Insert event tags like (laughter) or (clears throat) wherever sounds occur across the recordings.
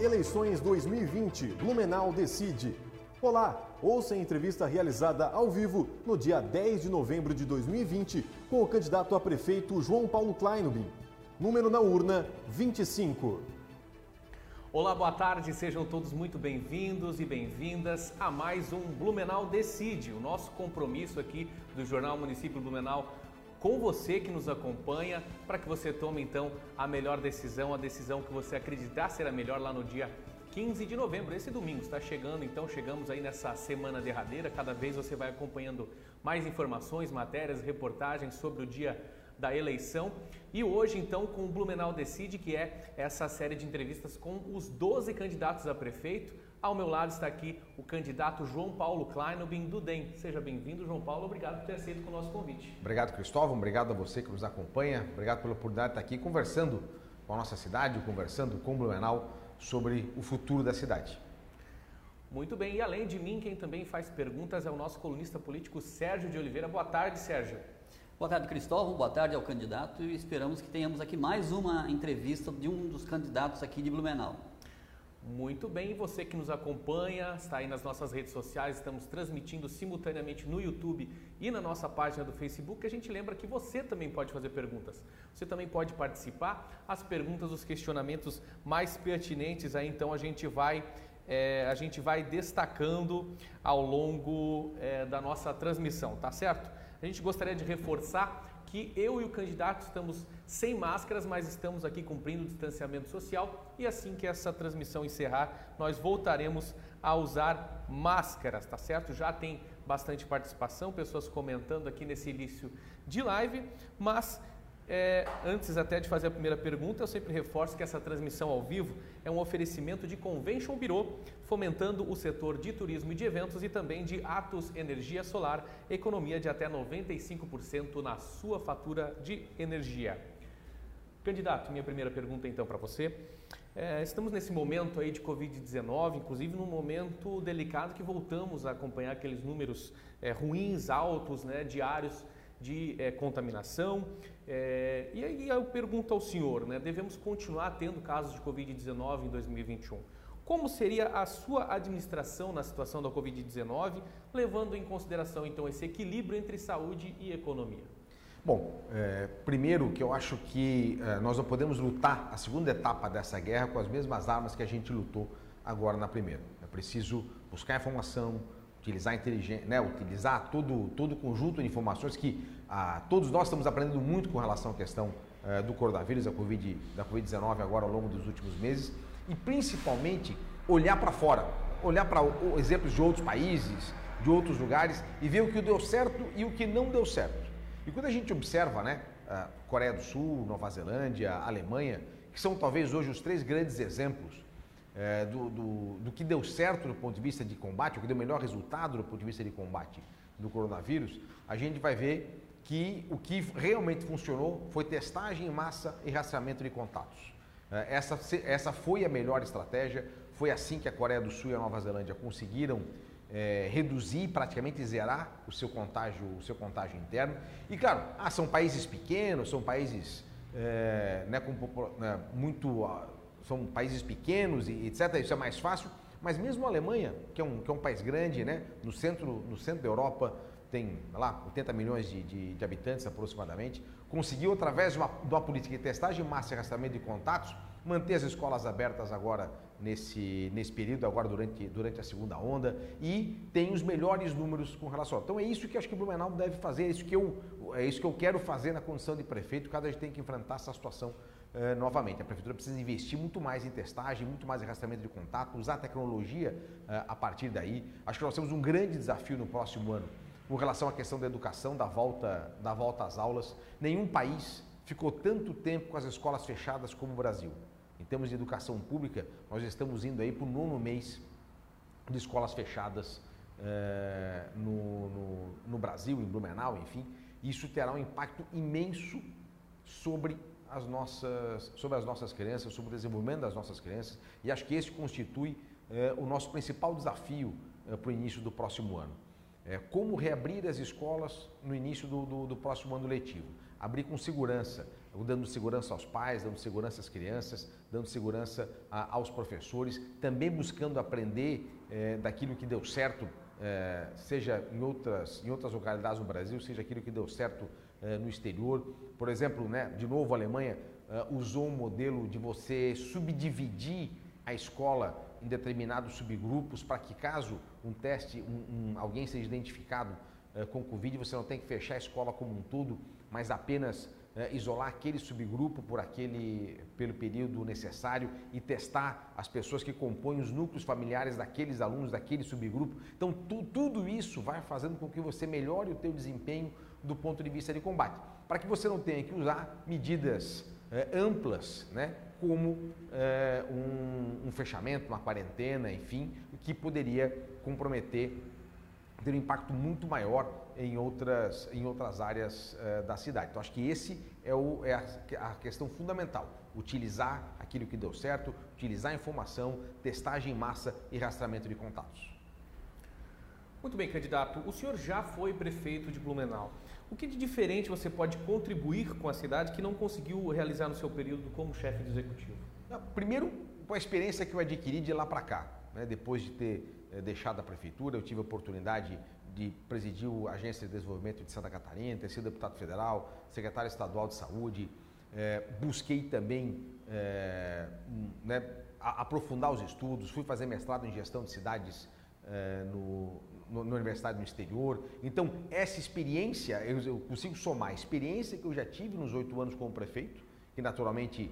Eleições 2020, Blumenau decide. Olá, ouça a entrevista realizada ao vivo no dia 10 de novembro de 2020 com o candidato a prefeito João Paulo Kleinobin. Número na urna 25. Olá, boa tarde, sejam todos muito bem-vindos e bem-vindas a mais um Blumenau Decide, o nosso compromisso aqui do Jornal Município Blumenau com você que nos acompanha, para que você tome então a melhor decisão, a decisão que você acreditar ser a melhor lá no dia 15 de novembro, esse domingo está chegando, então chegamos aí nessa semana derradeira. Cada vez você vai acompanhando mais informações, matérias, reportagens sobre o dia da eleição. E hoje, então, com o Blumenau Decide, que é essa série de entrevistas com os 12 candidatos a prefeito. Ao meu lado está aqui o candidato João Paulo Kleinobin do DEM. Seja bem-vindo, João Paulo. Obrigado por ter aceito o nosso convite. Obrigado, Cristóvão. Obrigado a você que nos acompanha. Obrigado pela oportunidade de estar aqui conversando com a nossa cidade, conversando com o Blumenau sobre o futuro da cidade. Muito bem, e além de mim, quem também faz perguntas é o nosso colunista político Sérgio de Oliveira. Boa tarde, Sérgio. Boa tarde, Cristóvão. Boa tarde ao candidato e esperamos que tenhamos aqui mais uma entrevista de um dos candidatos aqui de Blumenau. Muito bem, você que nos acompanha, está aí nas nossas redes sociais, estamos transmitindo simultaneamente no YouTube e na nossa página do Facebook. A gente lembra que você também pode fazer perguntas. Você também pode participar. As perguntas, os questionamentos mais pertinentes, aí então a gente vai é, a gente vai destacando ao longo é, da nossa transmissão, tá certo? A gente gostaria de reforçar que eu e o candidato estamos sem máscaras, mas estamos aqui cumprindo o distanciamento social e assim que essa transmissão encerrar, nós voltaremos a usar máscaras, tá certo? Já tem bastante participação, pessoas comentando aqui nesse início de live, mas é, antes até de fazer a primeira pergunta, eu sempre reforço que essa transmissão ao vivo é um oferecimento de Convention Bureau, fomentando o setor de turismo e de eventos e também de Atos Energia Solar, economia de até 95% na sua fatura de energia. Candidato, minha primeira pergunta então para você. É, estamos nesse momento aí de Covid-19, inclusive num momento delicado que voltamos a acompanhar aqueles números é, ruins, altos, né, diários de é, contaminação. É, e aí eu pergunto ao senhor, né, devemos continuar tendo casos de Covid-19 em 2021. Como seria a sua administração na situação da Covid-19, levando em consideração então esse equilíbrio entre saúde e economia? Bom, é, primeiro que eu acho que nós não podemos lutar a segunda etapa dessa guerra com as mesmas armas que a gente lutou agora na primeira. É preciso buscar informação, utilizar inteligência, né, utilizar todo, todo o conjunto de informações que ah, todos nós estamos aprendendo muito com relação à questão eh, do coronavírus, da Covid, da Covid-19 agora ao longo dos últimos meses e principalmente olhar para fora, olhar para exemplos de outros países, de outros lugares e ver o que deu certo e o que não deu certo. E quando a gente observa, né, Coreia do Sul, Nova Zelândia, Alemanha, que são talvez hoje os três grandes exemplos é, do, do, do, que deu certo do ponto de vista de combate, o que deu melhor resultado do ponto de vista de combate do coronavírus, a gente vai ver que o que realmente funcionou foi testagem em massa e rastreamento de contatos. É, essa, essa foi a melhor estratégia, foi assim que a Coreia do Sul e a Nova Zelândia conseguiram é, reduzir, praticamente zerar o seu contágio, o seu contágio interno. E claro, ah, são países pequenos, são países é, né, com, né, muito são países pequenos e etc. Isso é mais fácil. Mas mesmo a Alemanha, que é um, que é um país grande, né? no, centro, no centro da Europa, tem lá 80 milhões de, de, de habitantes aproximadamente, conseguiu, através de uma, de uma política de testagem, massa e arrastamento de contatos, manter as escolas abertas agora nesse, nesse período, agora durante, durante a segunda onda, e tem os melhores números com relação. Então é isso que acho que o Blumenau deve fazer, é isso que eu, é isso que eu quero fazer na condição de prefeito, cada vez tem que enfrentar essa situação eh, novamente. A prefeitura precisa investir muito mais em testagem, muito mais em rastreamento de contato, usar a tecnologia uh, a partir daí. Acho que nós temos um grande desafio no próximo ano com relação à questão da educação, da volta, da volta às aulas. Nenhum país ficou tanto tempo com as escolas fechadas como o Brasil. Em termos de educação pública, nós estamos indo aí para o nono mês de escolas fechadas uh, no, no, no Brasil, em Blumenau, enfim. Isso terá um impacto imenso sobre as nossas, sobre as nossas crianças, sobre o desenvolvimento das nossas crianças, e acho que esse constitui eh, o nosso principal desafio eh, para o início do próximo ano. É, como reabrir as escolas no início do, do, do próximo ano letivo? Abrir com segurança, dando segurança aos pais, dando segurança às crianças, dando segurança a, aos professores, também buscando aprender é, daquilo que deu certo, é, seja em outras, em outras localidades no Brasil, seja aquilo que deu certo é, no exterior. Por exemplo, né, de novo, a Alemanha é, usou um modelo de você subdividir a escola em determinados subgrupos para que caso um teste, um, um, alguém seja identificado é, com Covid, você não tem que fechar a escola como um todo, mas apenas isolar aquele subgrupo por aquele, pelo período necessário e testar as pessoas que compõem os núcleos familiares daqueles alunos, daquele subgrupo. Então, tu, tudo isso vai fazendo com que você melhore o teu desempenho do ponto de vista de combate, para que você não tenha que usar medidas é, amplas, né, como é, um, um fechamento, uma quarentena, enfim, que poderia comprometer ter um impacto muito maior em outras, em outras áreas uh, da cidade. Então, acho que esse é, o, é a, a, questão fundamental: utilizar aquilo que deu certo, utilizar a informação, testagem em massa e rastreamento de contatos. Muito bem, candidato. O senhor já foi prefeito de Blumenau. O que de diferente você pode contribuir com a cidade que não conseguiu realizar no seu período como chefe de executivo? Primeiro, com a experiência que eu adquiri de lá para cá. Né? Depois de ter eh, deixado a prefeitura, eu tive a oportunidade de presidir a Agência de Desenvolvimento de Santa Catarina, ter sido deputado federal, secretário estadual de saúde. É, busquei também é, né, aprofundar os estudos, fui fazer mestrado em gestão de cidades no, no, na universidade no exterior. Então, essa experiência, eu, eu, consigo somar a experiência que eu já tive nos oito anos como prefeito, que naturalmente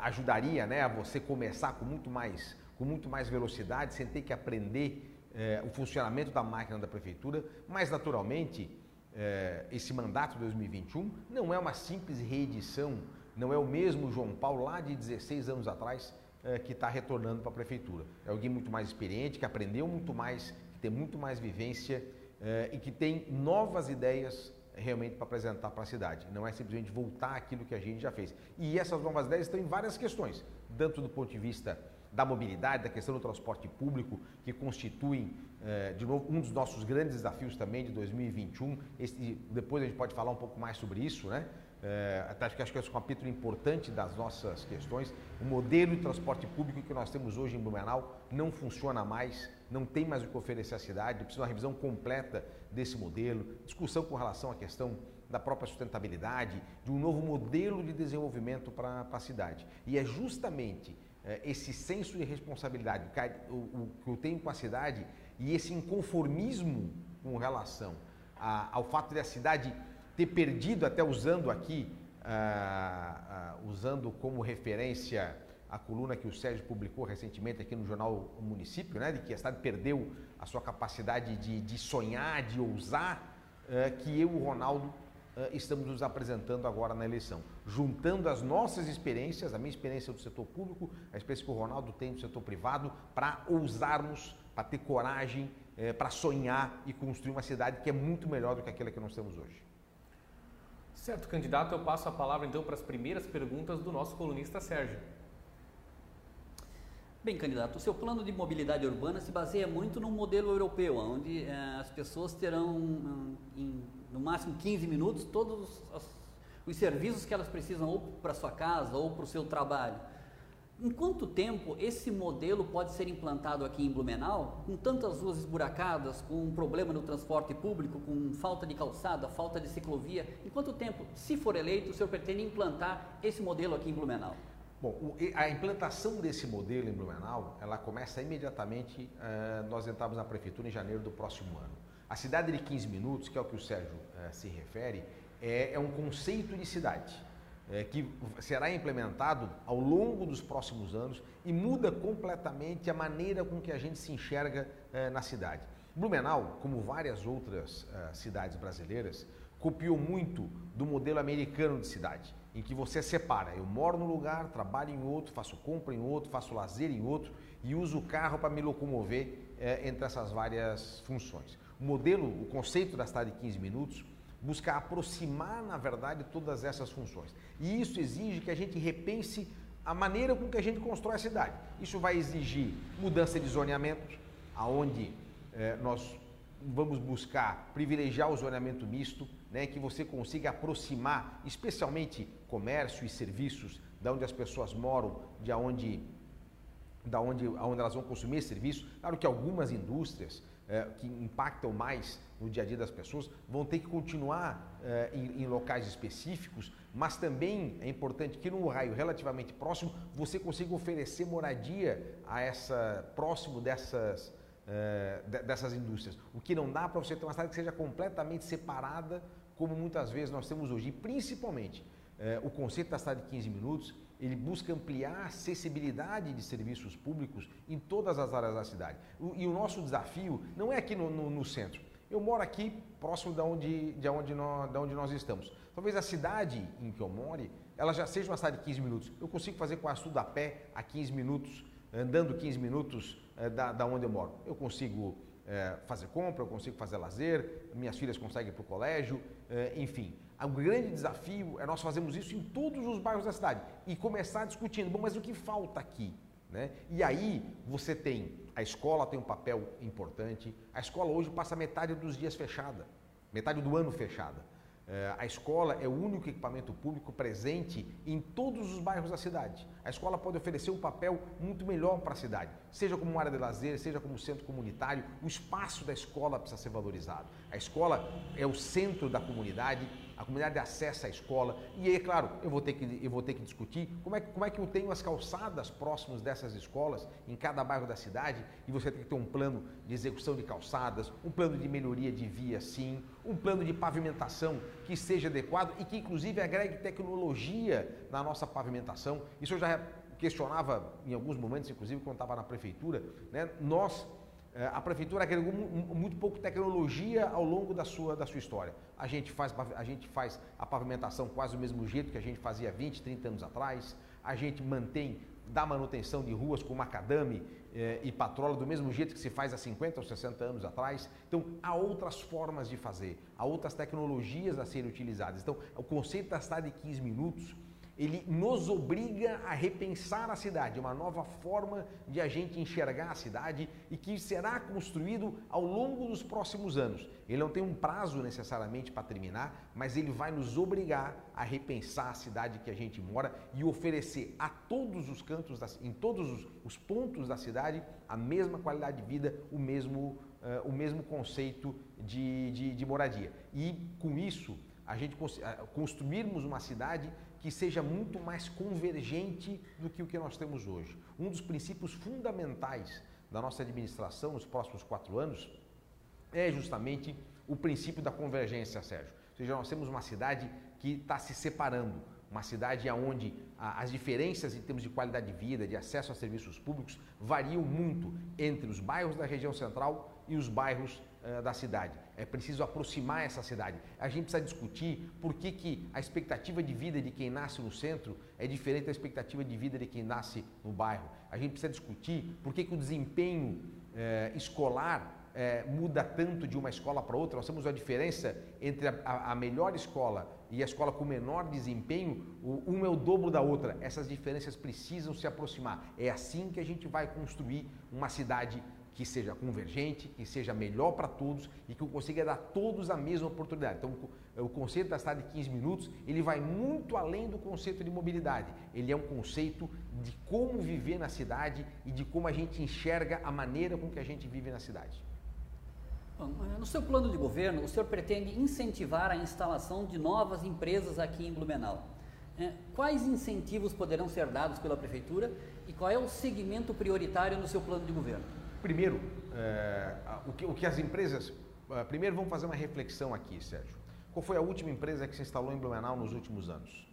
ajudaria né, a você começar com muito mais, com muito mais velocidade, sem ter que aprender é, o funcionamento da máquina da prefeitura, mas naturalmente é, esse mandato de 2021 não é uma simples reedição, não é o mesmo João Paulo lá de 16 anos atrás é, que está retornando para a prefeitura. É alguém muito mais experiente, que aprendeu muito mais, que tem muito mais vivência é, e que tem novas ideias realmente para apresentar para a cidade. Não é simplesmente voltar aquilo que a gente já fez. E essas novas ideias estão em várias questões, tanto do ponto de vista da mobilidade, da questão do transporte público, que constituem, eh, de novo, um dos nossos grandes desafios também de 2021. Esse, depois a gente pode falar um pouco mais sobre isso, né? É, acho que é um capítulo importante das nossas questões. O modelo de transporte público que nós temos hoje em Blumenau não funciona mais, não tem mais o que oferecer à cidade, precisa de uma revisão completa desse modelo, discussão com relação à questão da própria sustentabilidade, de um novo modelo de desenvolvimento para a cidade. E é justamente é, esse senso de responsabilidade o, que eu tenho com a cidade e esse inconformismo com relação a, ao fato de a cidade ter perdido, até usando aqui, uh, uh, usando como referência a coluna que o Sérgio publicou recentemente aqui no jornal o Município, né, de que a cidade perdeu a sua capacidade de, de sonhar, de ousar, uh, que eu, o Ronaldo, estamos nos apresentando agora na eleição, juntando as nossas experiências, a minha experiência do setor público, a experiência que o Ronaldo tem do setor privado, para ousarmos, para ter coragem, uh, para sonhar e construir uma cidade que é muito melhor do que aquela que nós temos hoje. Certo, candidato, eu passo a palavra então para as primeiras perguntas do nosso colunista Sérgio. Bem, candidato, o seu plano de mobilidade urbana se baseia muito no modelo europeu, onde eh, as pessoas terão, hum, em no máximo 15 minutos, todos os, os serviços que elas precisam ou para sua casa ou para o seu trabalho. Em quanto tempo esse modelo pode ser implantado aqui em Blumenau, com tantas ruas esburacadas, com um problema no transporte público, com falta de calçada, falta de ciclovia? Em quanto tempo, se for eleito, o senhor pretende implantar esse modelo aqui em Blumenau? Bom, a implantação desse modelo em Blumenau, ela começa imediatamente, uh, nós entramos na prefeitura em janeiro do próximo ano. A cidade de 15 minutos, que é o que o Sérgio uh, se refere, é, é, um conceito de cidade é, que será implementado ao longo dos próximos anos e muda completamente a maneira com que a gente se enxerga uh, na cidade. Blumenau, como várias outras uh, cidades brasileiras, copiou muito do modelo americano de cidade, em que você separa. Eu moro num lugar, trabalho em outro, faço compra em outro, faço lazer em outro e uso o carro para me locomover entre essas várias funções. O modelo, o conceito da cidade de 15 minutos, busca aproximar, na verdade, todas essas funções. E isso exige que a gente repense a maneira com que a gente constrói a cidade. Isso vai exigir mudança de zoneamento, aonde eh, nós vamos buscar privilegiar o zoneamento misto, né, que você consiga aproximar, especialmente comércio e serviços, da onde as pessoas moram, de onde, da onde, onde elas vão consumir serviço. Claro que algumas indústrias é, que impactam mais no dia a dia das pessoas vão ter que continuar é, em, em, locais específicos, mas também é importante que num raio relativamente próximo você consiga oferecer moradia a essa próximo dessas é, dessas indústrias. O que não dá para você ter uma cidade que seja completamente separada, como muitas vezes nós temos hoje, e principalmente é, o conceito da cidade de 15 minutos ele busca ampliar a acessibilidade de serviços públicos em todas as áreas da cidade. E o nosso desafio não é aqui no, no, no centro. Eu moro aqui próximo de onde, de onde, nós, de onde nós estamos. Talvez a cidade em que eu more, ela já seja uma cidade de 15 minutos. Eu consigo fazer quase tudo a pé a 15 minutos, andando 15 minutos é, da, da onde eu moro. Eu consigo é, fazer compra, eu consigo fazer lazer, minhas filhas conseguem ir para o colégio, é, enfim. O grande desafio é nós fazermos isso em todos os bairros da cidade e começar discutindo, bom, mas o que falta aqui? Né? E aí você tem, a escola tem um papel importante, a escola hoje passa metade dos dias fechada, metade do ano fechada. É, a escola é o único equipamento público presente em todos os bairros da cidade. A escola pode oferecer um papel muito melhor para a cidade, seja como área de lazer, seja como centro comunitário. O espaço da escola precisa ser valorizado. A escola é o centro da comunidade, a comunidade acessa a escola. E aí, claro, eu vou ter que, eu vou ter que discutir como é, como é que eu tenho as calçadas próximas dessas escolas em cada bairro da cidade e você tem que ter um plano de execução de calçadas, um plano de melhoria de via, sim, um plano de pavimentação que seja adequado e que, inclusive, agregue tecnologia na nossa pavimentação. Isso eu já questionava em alguns momentos, inclusive quando estava na prefeitura, né? nós é, a prefeitura agregou muito pouco tecnologia ao longo da sua, da sua história. A gente, faz, a gente faz a pavimentação quase do mesmo jeito que a gente fazia 20, 30 anos atrás. A gente mantém, dá manutenção de ruas com macadame eh, e patrola do mesmo jeito que se faz há 50 ou 60 anos atrás. Então, há outras formas de fazer, há outras tecnologias a serem utilizadas. Então, o conceito da cidade de 15 minutos ele nos obriga a repensar a cidade, uma nova forma de a gente enxergar a cidade e que será construído ao longo dos próximos anos. Ele não tem um prazo necessariamente para terminar, mas ele vai nos obrigar a repensar a cidade que a gente mora e oferecer a todos os cantos, da, em todos os, os, pontos da cidade, a mesma qualidade de vida, o mesmo, uh, o mesmo conceito de, de, de moradia. E com isso, a gente construirmos uma cidade que seja muito mais convergente do que o que nós temos hoje. Um dos princípios fundamentais da nossa administração nos próximos quatro anos é justamente o princípio da convergência, Sérgio. Ou seja, nós temos uma cidade que está se separando, uma cidade onde as diferenças em termos de qualidade de vida, de acesso a serviços públicos, variam muito entre os bairros da região central e os bairros uh, da cidade. É preciso aproximar essa cidade. A gente precisa discutir por que, que a expectativa de vida de quem nasce no centro é diferente da expectativa de vida de quem nasce no bairro. A gente precisa discutir por que, que o desempenho uh, escolar é, muda tanto de uma escola para outra, nós temos a diferença entre a, a, melhor escola e a escola com menor desempenho, uma é o dobro da outra. Essas diferenças precisam se aproximar. É assim que a gente vai construir uma cidade que seja convergente, que seja melhor para todos e que consiga dar a todos a mesma oportunidade. Então, o conceito da cidade de 15 minutos, ele vai muito além do conceito de mobilidade. Ele é um conceito de como viver na cidade e de como a gente enxerga a maneira com que a gente vive na cidade. No seu plano de governo, o senhor pretende incentivar a instalação de novas empresas aqui em Blumenau. É, quais incentivos poderão ser dados pela prefeitura e qual é o segmento prioritário no seu plano de governo? Primeiro, é, o, que, o, que, as empresas. É, primeiro, vamos fazer uma reflexão aqui, Sérgio. Qual foi a última empresa que se instalou em Blumenau nos últimos anos?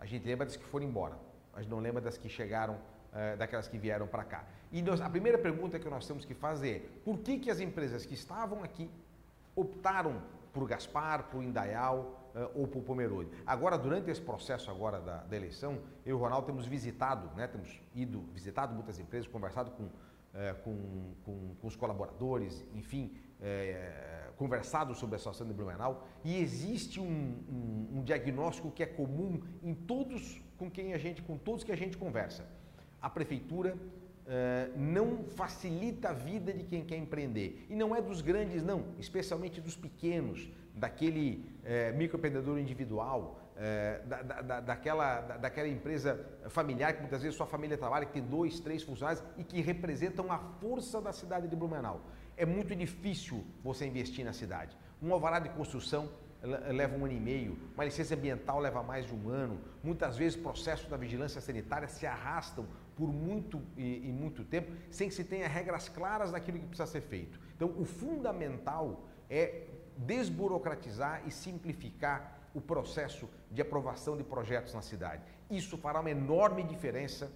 A gente lembra das que foram embora, gente não lembra das que chegaram, é, daquelas que vieram para cá. E nós, a primeira pergunta que nós temos que fazer é: por que, que as empresas que estavam aqui optaram por Gaspar, por Indaial ou por Pomerode? Agora, durante esse processo agora da, da, eleição, eu e o Ronaldo temos visitado, né, temos ido, visitado muitas empresas, conversado com, uh, com, com, com, os colaboradores, enfim, uh, conversado sobre a situação de Blumenau e existe um, um, um diagnóstico que é comum em todos com quem a gente, com todos que a gente conversa. A prefeitura uh, não facilita a vida de quem quer empreender. E não é dos grandes, não, especialmente dos pequenos, daquele uh, microempreendedor individual, uh, da, da, daquela, da, daquela empresa familiar que muitas vezes sua família trabalha, que tem dois, três funcionários e que representam a força da cidade de Blumenau. É muito difícil você investir na cidade. Um alvará de construção leva um ano e meio, uma licença ambiental leva mais de um ano. Muitas vezes processos da vigilância sanitária se arrastam por muito e, e, muito tempo sem que se tenha regras claras daquilo que precisa ser feito. Então, o fundamental é desburocratizar e simplificar o processo de aprovação de projetos na cidade. Isso fará uma enorme diferença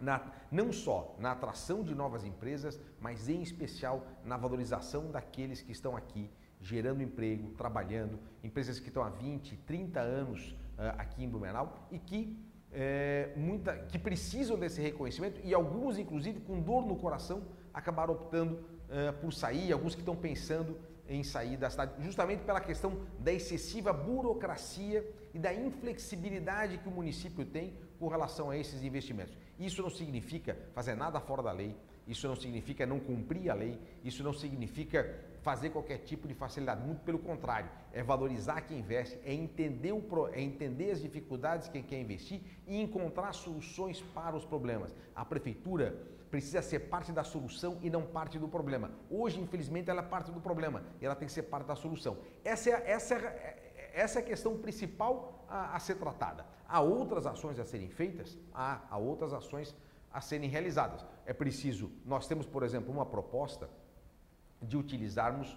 na, não só na atração de novas empresas, mas em especial na valorização daqueles que estão aqui gerando emprego, trabalhando, empresas que estão há 20, 30 anos uh, aqui em Blumenau e que, é, muita, que precisam desse reconhecimento e alguns, inclusive, com dor no coração, acabaram optando uh, por sair, alguns que estão pensando em sair da cidade, justamente pela questão da excessiva burocracia e da inflexibilidade que o município tem com relação a esses investimentos. Isso não significa fazer nada fora da lei, isso não significa não cumprir a lei, isso não significa fazer qualquer tipo de facilidade, muito pelo contrário, é valorizar quem investe, é entender, o, é entender as dificuldades que quem quer investir e encontrar soluções para os problemas. A prefeitura precisa ser parte da solução e não parte do problema. Hoje, infelizmente, ela é parte do problema e ela tem que ser parte da solução. Essa é, essa é, essa é a questão principal a, a ser tratada. Há outras ações a serem feitas? Há, há outras ações a serem realizadas. É preciso, nós temos, por exemplo, uma proposta de utilizarmos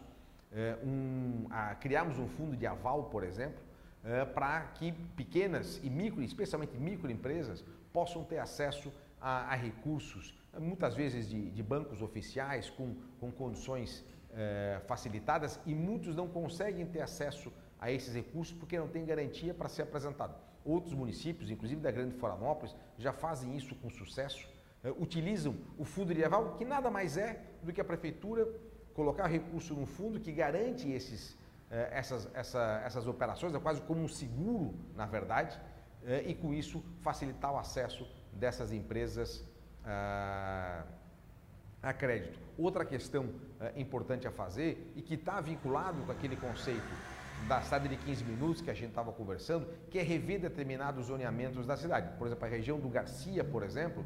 eh, um, a, criarmos um fundo de aval, por exemplo, eh, para que pequenas e micro, especialmente microempresas, possam ter acesso a, a recursos, muitas vezes de, de, bancos oficiais com, com condições eh, facilitadas e muitos não conseguem ter acesso a esses recursos porque não tem garantia para ser apresentado. Outros municípios, inclusive da Grande Florianópolis, já fazem isso com sucesso, utilizam o fundo de aval, que nada mais é do que a prefeitura colocar recurso no fundo que garante esses, eh, essas, essa, essas operações, é quase como um seguro, na verdade, eh, e com isso facilitar o acesso dessas empresas ah, a crédito. Outra questão eh, importante a fazer e que está vinculado com aquele conceito da cidade de 15 minutos que a gente estava conversando, que é rever determinados zoneamentos da cidade. Por exemplo, a região do Garcia, por exemplo,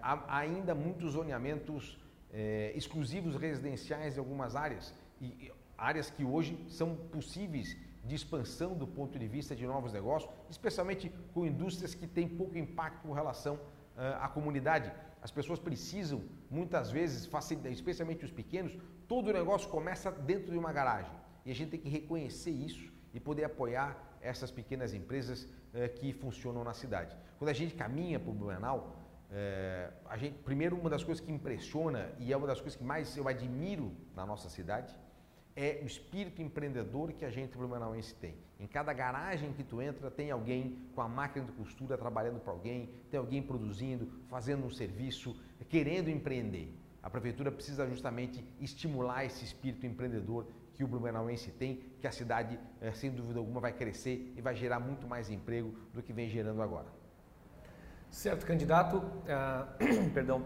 há ainda muitos zoneamentos é, exclusivos residenciais em algumas áreas, e áreas que hoje são possíveis de expansão do ponto de vista de novos negócios, especialmente com indústrias que têm pouco impacto com relação uh, à comunidade. As pessoas precisam, muitas vezes, especialmente os pequenos, todo o negócio começa dentro de uma garagem. E a gente tem que reconhecer isso e poder apoiar essas pequenas empresas uh, que funcionam na cidade. Quando a gente caminha para o Blumenau, é, a gente, primeiro, uma das coisas que impressiona e é uma das coisas que mais eu admiro na nossa cidade é o espírito empreendedor que a gente blumenauense tem. Em cada garagem que tu entra tem alguém com a máquina de costura trabalhando para alguém, tem alguém produzindo, fazendo um serviço, querendo empreender. A prefeitura precisa justamente estimular esse espírito empreendedor que o blumenauense tem, que a cidade, é, sem dúvida alguma, vai crescer e vai gerar muito mais emprego do que vem gerando agora. Certo, candidato. Uh, (clears throat) perdão.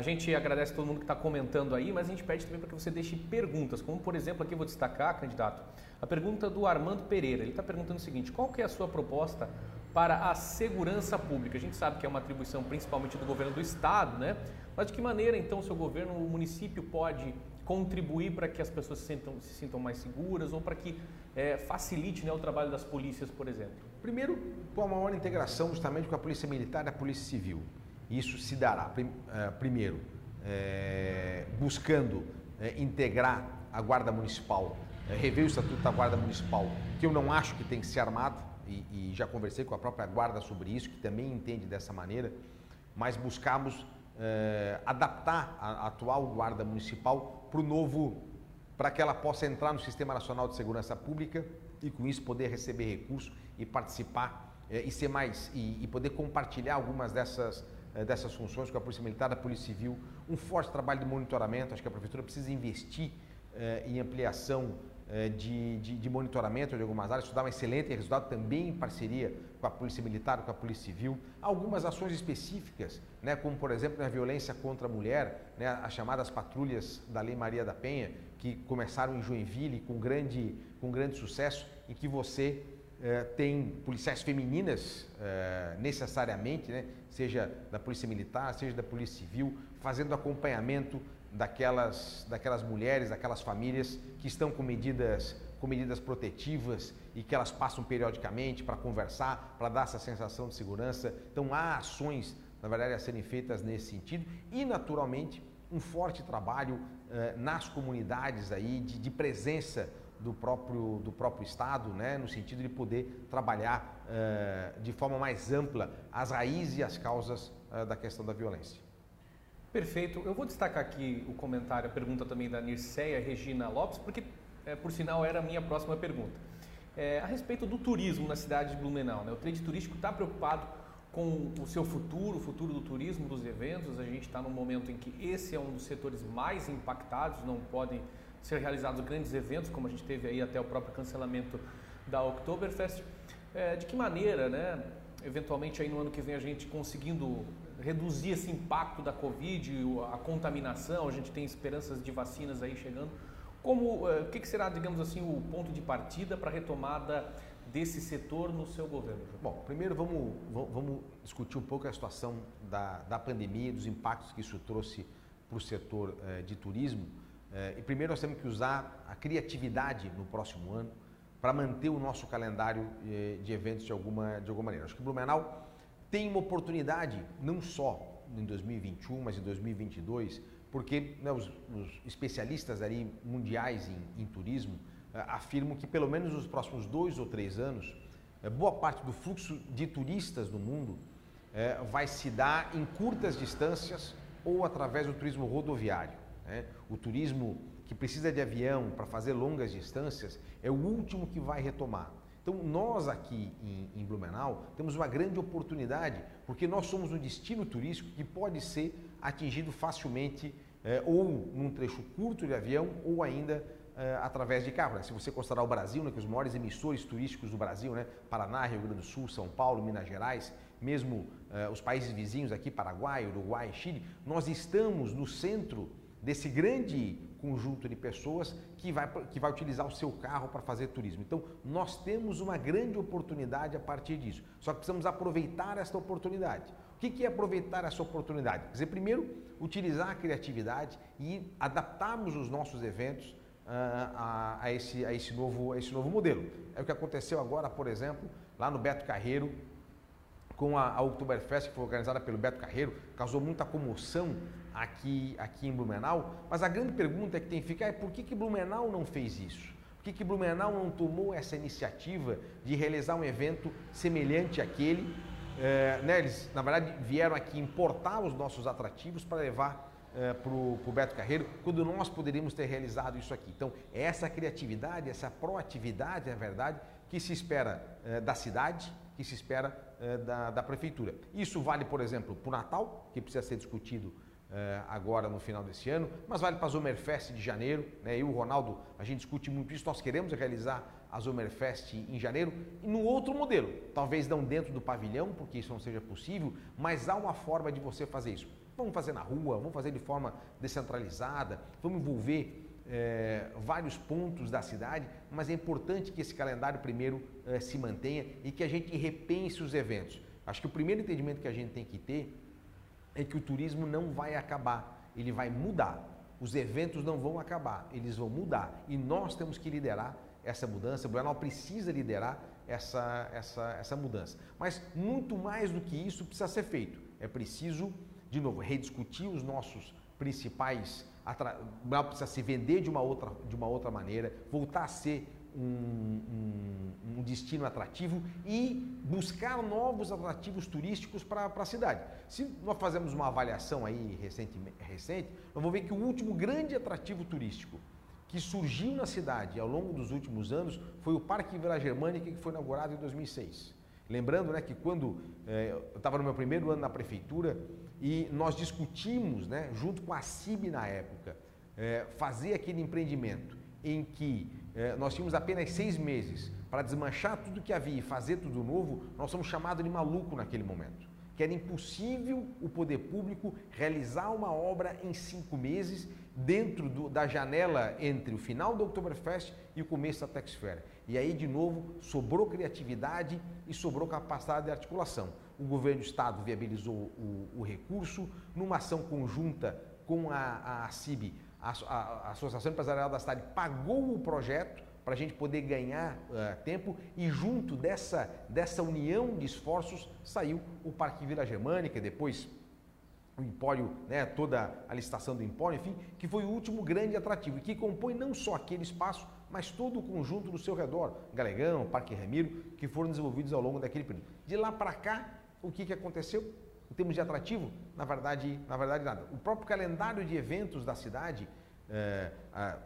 A gente agradece todo mundo que está comentando aí, mas a gente pede também para que você deixe perguntas, como por exemplo aqui eu vou destacar, candidato, a pergunta do Armando Pereira. Ele está perguntando o seguinte: qual que é a sua proposta para a segurança pública? A gente sabe que é uma atribuição principalmente do governo do estado, né? Mas de que maneira então o seu governo, o município pode contribuir para que as pessoas se sintam, se sintam mais seguras ou para que é, facilite né, o trabalho das polícias, por exemplo? Primeiro, com a maior integração justamente com a Polícia Militar e a Polícia Civil. Isso se dará, uh, primeiro, é, buscando é, integrar a Guarda Municipal, rever o Estatuto da Guarda Municipal, que eu não acho que tem que ser armado, e, e já conversei com a própria Guarda sobre isso, que também entende dessa maneira, mas buscamos adaptar a, a atual Guarda Municipal para o novo, para que ela possa entrar no Sistema Nacional de Segurança Pública e com isso poder receber recursos e participar é, e ser mais e, e, poder compartilhar algumas dessas é, dessas funções com a Polícia Militar, a Polícia Civil, um forte trabalho de monitoramento. Acho que a prefeitura precisa investir é, em ampliação eh, de, de, de, monitoramento de algumas áreas, isso dá um excelente resultado também em parceria com a Polícia Militar, com a Polícia Civil. Algumas ações específicas, né, como por exemplo na violência contra a mulher, né, as chamadas patrulhas da Lei Maria da Penha, que começaram em Joinville com grande, com grande sucesso, em que você eh, tem policiais femininas eh, necessariamente, né, seja da Polícia Militar, seja da Polícia Civil, fazendo acompanhamento daquelas, daquelas mulheres, daquelas famílias que estão com medidas, com medidas protetivas e que elas passam periodicamente para conversar, para dar essa sensação de segurança. Então há ações, na verdade, a serem feitas nesse sentido e, naturalmente, um forte trabalho eh, nas comunidades aí de, de, presença do próprio, do próprio Estado, né, no sentido de poder trabalhar eh, de forma mais ampla as raízes e as causas eh, da questão da violência. Perfeito. Eu vou destacar aqui o comentário, a pergunta também da Nirceia Regina Lopes, porque, é, por sinal, era a minha próxima pergunta. É, a respeito do turismo na cidade de Blumenau. Né? O trade turístico está preocupado com o seu futuro, o futuro do turismo, dos eventos. A gente está num momento em que esse é um dos setores mais impactados, não podem ser realizados grandes eventos, como a gente teve aí até o próprio cancelamento da Oktoberfest. É, de que maneira, né, eventualmente aí no ano que vem a gente conseguindo reduzir esse impacto da Covid, a contaminação, a gente tem esperanças de vacinas aí chegando. Como, eh, o que será, digamos assim, o ponto de partida para a retomada desse setor no seu governo? Bom, primeiro vamos, vamos discutir um pouco a situação da, da pandemia, dos impactos que isso trouxe para o setor eh, de turismo. Eh, e primeiro nós temos que usar a criatividade no próximo ano para manter o nosso calendário de eventos de alguma, de alguma maneira. Acho que Blumenau tem uma oportunidade, não só em 2021, mas em 2022, porque né, os, os, especialistas ali mundiais em, em turismo uh, afirmam que pelo menos nos próximos dois ou três anos, boa parte do fluxo de turistas no mundo vai se dar em curtas distâncias ou através do turismo rodoviário. Né? O turismo que precisa de avião para fazer longas distâncias é o último que vai retomar. Então, nós aqui em, em, Blumenau temos uma grande oportunidade, porque nós somos um destino turístico que pode ser atingido facilmente eh, ou num trecho curto de avião ou ainda eh, através de carro. Né? Se você considerar o Brasil, né, que os maiores emissores turísticos do Brasil, né, Paraná, Rio Grande do Sul, São Paulo, Minas Gerais, mesmo eh, os países vizinhos aqui, Paraguai, Uruguai, Chile, nós estamos no centro desse grande conjunto de pessoas que vai, que vai utilizar o seu carro para fazer turismo. Então, nós temos uma grande oportunidade a partir disso. Só que precisamos aproveitar esta oportunidade. O que é aproveitar essa oportunidade? Quer dizer, primeiro, utilizar a criatividade e adaptarmos os nossos eventos uh, a, a, esse, a, esse novo, a esse novo modelo. É o que aconteceu agora, por exemplo, lá no Beto Carreiro, com a, a Oktoberfest, que foi organizada pelo Beto Carreiro, causou muita comoção aqui, aqui em Blumenau. Mas a grande pergunta que tem que ficar é por que, que Blumenau não fez isso? Por que, que Blumenau não tomou essa iniciativa de realizar um evento semelhante àquele? É, né, eles, na verdade, vieram aqui importar os nossos atrativos para levar é, para o Beto Carreiro, quando nós poderíamos ter realizado isso aqui. Então, essa criatividade, essa proatividade, é verdade, que se espera é, da cidade, que se espera eh, da, da, prefeitura. Isso vale, por exemplo, para o Natal, que precisa ser discutido eh, agora no final desse ano, mas vale para a Zomerfest de janeiro. Né? Eu e o Ronaldo, a gente discute muito isso. Nós queremos realizar a Zomerfest em janeiro e no outro modelo. Talvez não dentro do pavilhão, porque isso não seja possível, mas há uma forma de você fazer isso. Vamos fazer na rua, vamos fazer de forma descentralizada, vamos envolver é, vários pontos da cidade, mas é importante que esse calendário primeiro é, se mantenha e que a gente repense os eventos. Acho que o primeiro entendimento que a gente tem que ter é que o turismo não vai acabar, ele vai mudar. Os eventos não vão acabar, eles vão mudar. E nós temos que liderar essa mudança. Blumenau precisa liderar essa, essa, essa mudança. Mas muito mais do que isso precisa ser feito. É preciso, de novo, rediscutir os nossos principais Brau precisa se vender de uma outra, de uma outra maneira, voltar a ser um, um, destino atrativo e buscar novos atrativos turísticos para a cidade. Se nós fazemos uma avaliação aí recente, recente, nós vamos ver que o último grande atrativo turístico que surgiu na cidade ao longo dos últimos anos foi o Parque Vila Germânica, que foi inaugurado em 2006. Lembrando né, que quando eh, eu estava no meu primeiro ano na prefeitura, e nós discutimos, né, junto com a CIB na época, é, fazer aquele empreendimento em que eh, nós tínhamos apenas seis meses para desmanchar tudo que havia e fazer tudo novo, nós somos chamados de maluco naquele momento. Que era impossível o poder público realizar uma obra em cinco meses dentro do, da janela entre o final do Oktoberfest e o começo da Texfair. E aí, de novo, sobrou criatividade e sobrou capacidade de articulação. O governo do Estado viabilizou o, o recurso numa ação conjunta com a, a CIB, a, a, Associação Empresarial da Cidade, pagou o projeto para a gente poder ganhar uh, tempo e junto dessa, dessa união de esforços saiu o Parque Vila Germânica, depois o Empório, né, toda a licitação do Empório, enfim, que foi o último grande atrativo e que compõe não só aquele espaço, mas todo o conjunto do seu redor, Galegão, Parque Ramiro, que foram desenvolvidos ao longo daquele período. De lá para cá, o que, que aconteceu? Em termos de atrativo, na verdade, na verdade nada. O próprio calendário de eventos da cidade, é, a,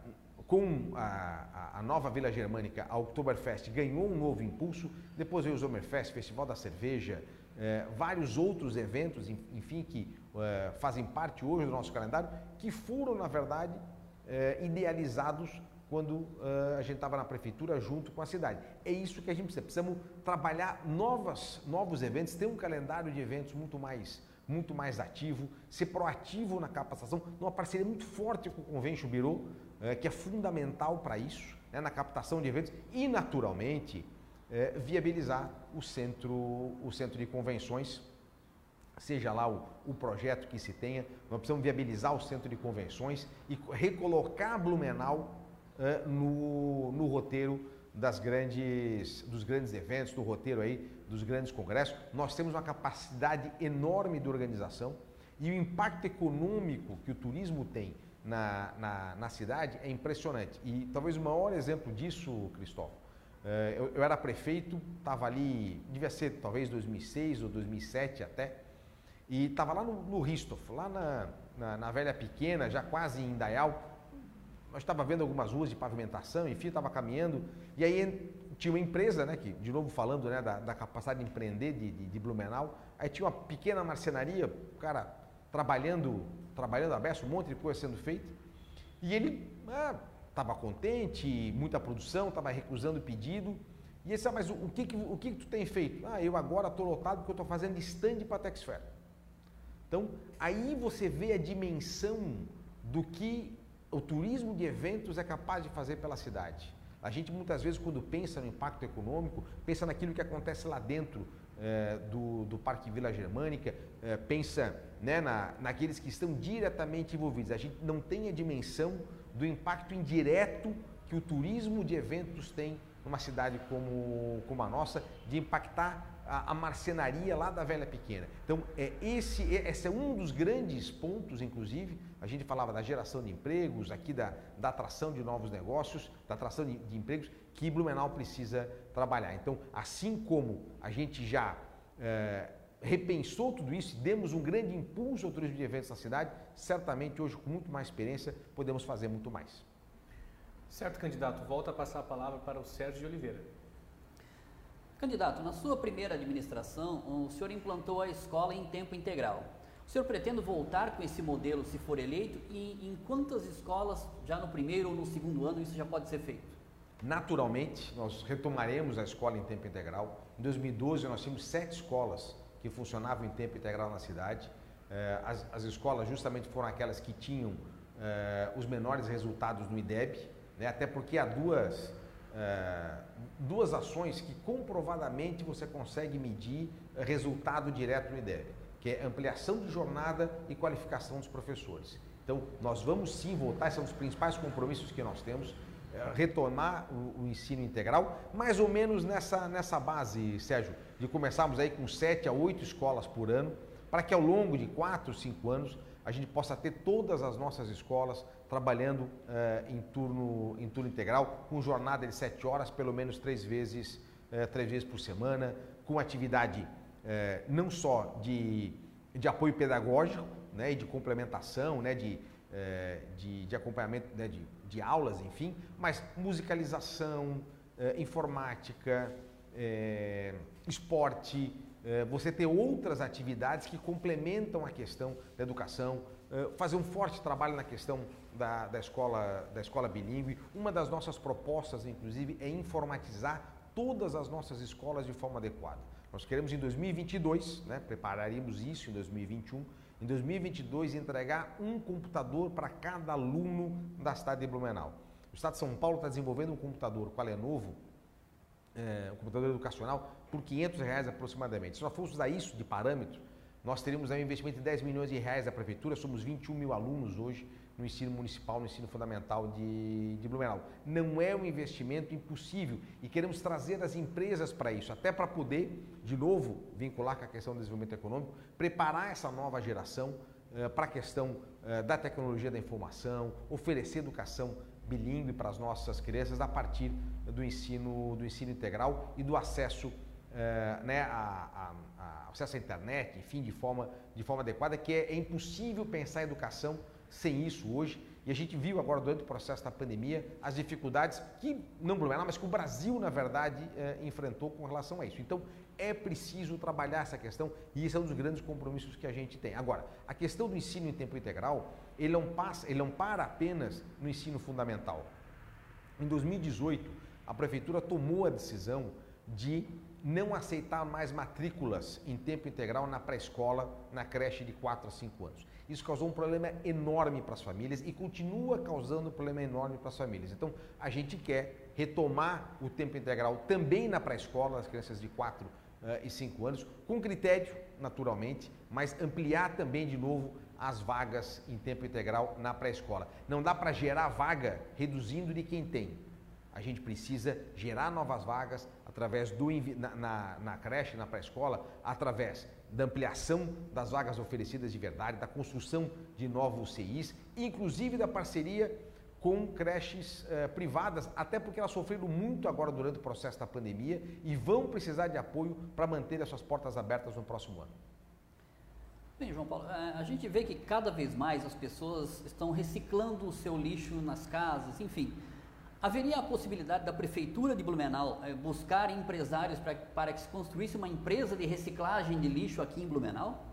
com a, a, nova Vila Germânica, a Oktoberfest, ganhou um novo impulso. Depois veio o Zomerfest, Festival da Cerveja, é, vários outros eventos, enfim, que é, fazem parte hoje do nosso calendário, que foram, na verdade, idealizados quando a gente estava na prefeitura junto com a cidade. É isso que a gente precisa. Precisamos trabalhar novas, novos eventos, ter um calendário de eventos muito mais, muito mais ativo, ser proativo na capacitação, numa parceria muito forte com o Convention Bureau, que é fundamental para isso, né, na captação de eventos e, naturalmente, é, viabilizar o centro, o centro de convenções, seja lá o, o projeto que se tenha, nós precisamos viabilizar o centro de convenções e recolocar Blumenau no, no roteiro das grandes, dos grandes eventos, do roteiro aí dos grandes congressos. Nós temos uma capacidade enorme de organização e o impacto econômico que o turismo tem na, na, na cidade é impressionante. E talvez o maior exemplo disso, Cristóvão, é, eu, eu era prefeito, estava ali, devia ser talvez 2006 ou 2007 até, e estava lá no, no Ristoff, lá na, na, na, Velha Pequena, já quase em Dayal. Nós estava vendo algumas ruas de pavimentação, enfim, estava caminhando, e aí tinha uma empresa, né, que, de novo falando né, da, da capacidade de empreender de, de, de, Blumenau, aí tinha uma pequena marcenaria, o cara trabalhando, trabalhando aberto, um monte de coisa sendo feita, e ele, ah, estava contente, muita produção, estava recusando o pedido. E esse, ah, mas o, que, que, o que, que tu tem feito? Ah, eu agora estou lotado porque eu estou fazendo stand para a Texfer. Então, aí você vê a dimensão do que o turismo de eventos é capaz de fazer pela cidade. A gente muitas vezes, quando pensa no impacto econômico, pensa naquilo que acontece lá dentro é, do, do Parque Vila Germânica, é, pensa né, na, naqueles que estão diretamente envolvidos. A gente não tem a dimensão do impacto indireto que o turismo de eventos tem numa cidade como, como a nossa, de impactar a, a marcenaria lá da Velha Pequena. Então, é, esse, é, esse é um dos grandes pontos, inclusive, a gente falava da geração de empregos, aqui da, da atração de novos negócios, da atração de, de empregos, que Blumenau precisa trabalhar. Então, assim como a gente já é, repensou tudo isso e demos um grande impulso ao turismo de eventos na cidade, certamente hoje, com muito mais experiência, podemos fazer muito mais. Certo, candidato. Volta a passar a palavra para o Sérgio de Oliveira. Candidato, na sua primeira administração, o senhor implantou a escola em tempo integral. O senhor pretende voltar com esse modelo se for eleito e em quantas escolas, já no primeiro ou no segundo ano, isso já pode ser feito? Naturalmente, nós retomaremos a escola em tempo integral. Em 2012, nós tínhamos sete escolas que funcionavam em tempo integral na cidade. Eh, as, as escolas justamente foram aquelas que tinham eh, os menores resultados no IDEB, né? até porque há duas, eh, duas ações que comprovadamente você consegue medir resultado direto no IDEB, que é ampliação de jornada e qualificação dos professores. Então, nós vamos sim voltar, esse é um dos principais compromissos que nós temos, retomar o, o, ensino integral, mais ou menos nessa, nessa base, Sérgio, de começarmos aí com sete a oito escolas por ano, para que ao longo de quatro, cinco anos a gente possa ter todas as nossas escolas trabalhando eh, em, turno, em turno integral, com jornada de sete horas, pelo menos três vezes, eh, três vezes por semana, com atividade eh, não só de, de apoio pedagógico né, e de complementação, né, de, de, de acompanhamento né, de de aulas, enfim, mas musicalização, eh, informática, eh, esporte, eh, você ter outras atividades que complementam a questão da educação, fazer um forte trabalho na questão da, da, escola, da escola bilíngue. Uma das nossas propostas, inclusive, é informatizar todas as nossas escolas de forma adequada. Nós queremos em 2022, né, prepararíamos isso em 2021, em 2022 entregar um computador para cada aluno da cidade de Blumenau. O Estado de São Paulo está desenvolvendo um computador com a Lenovo, é, um computador educacional, por 500 reais aproximadamente. Se nós fôssemos usar isso de parâmetro, nós teríamos um investimento de 10 milhões de reais da prefeitura, somos 21 mil alunos hoje no ensino municipal, no ensino fundamental de, de Blumenau. Não é um investimento impossível e queremos trazer as empresas para isso, até para poder, de novo, vincular com a questão do desenvolvimento econômico, preparar essa nova geração eh, para a questão eh, da tecnologia da informação, oferecer educação bilíngue para as nossas crianças a partir do ensino, do ensino integral e do acesso eh, né, a, a, a, acesso à internet, enfim, de forma, de forma adequada, que é, é impossível pensar a educação sem isso hoje. E a gente viu agora durante o processo da pandemia as dificuldades que, não Blumenau, mas que o Brasil, na verdade, eh, enfrentou com relação a isso. Então, é preciso trabalhar essa questão e esse é um dos grandes compromissos que a gente tem. Agora, a questão do ensino em tempo integral, ele não, passa, ele não para apenas no ensino fundamental. Em 2018, a prefeitura tomou a decisão de não aceitar mais matrículas em tempo integral na pré-escola, na creche de 4 a 5 anos. Isso causou um problema enorme para as famílias e continua causando um problema enorme para as famílias. Então, a gente quer retomar o tempo integral também na pré-escola, das crianças de 4 uh, eh, e 5 anos, com critério, naturalmente, mas ampliar também de novo as vagas em tempo integral na pré-escola. Não dá para gerar vaga reduzindo de quem tem. A gente precisa gerar novas vagas através do na, na, na creche, na pré-escola, através da ampliação das vagas oferecidas de verdade, da construção de novos CIs, inclusive da parceria com creches eh, privadas, até porque elas sofreram muito agora durante o processo da pandemia e vão precisar de apoio para manter as suas portas abertas no próximo ano. Bem, João Paulo, eh, a gente vê que cada vez mais as pessoas estão reciclando o seu lixo nas casas, enfim. Haveria a possibilidade da Prefeitura de Blumenau eh, buscar empresários pra, para que se construísse uma empresa de reciclagem de lixo aqui em Blumenau?